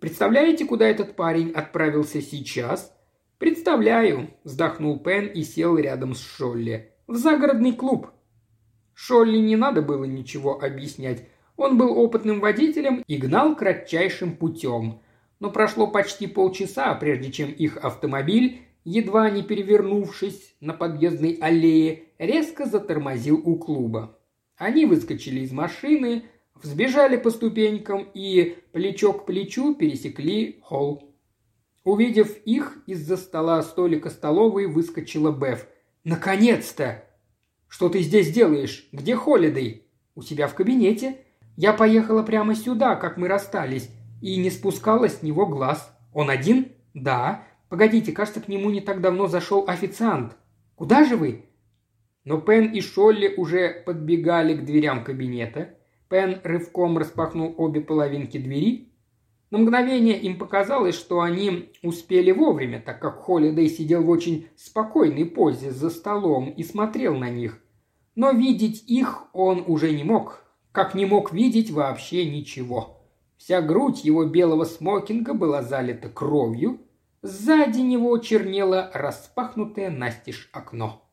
Представляете, куда этот парень отправился сейчас? Представляю, вздохнул Пен и сел рядом с Шолли. В загородный клуб. Шолли не надо было ничего объяснять. Он был опытным водителем и гнал кратчайшим путем. Но прошло почти полчаса, прежде чем их автомобиль едва не перевернувшись на подъездной аллее, резко затормозил у клуба. Они выскочили из машины, взбежали по ступенькам и плечо к плечу пересекли холл. Увидев их, из-за стола столика столовой выскочила Беф. «Наконец-то!» «Что ты здесь делаешь? Где Холидей?» «У себя в кабинете. Я поехала прямо сюда, как мы расстались, и не спускала с него глаз. Он один?» «Да. Погодите, кажется, к нему не так давно зашел официант. Куда же вы?» Но Пен и Шолли уже подбегали к дверям кабинета. Пен рывком распахнул обе половинки двери. На мгновение им показалось, что они успели вовремя, так как Холидей сидел в очень спокойной позе за столом и смотрел на них. Но видеть их он уже не мог, как не мог видеть вообще ничего. Вся грудь его белого смокинга была залита кровью – Сзади него чернело распахнутое настежь окно.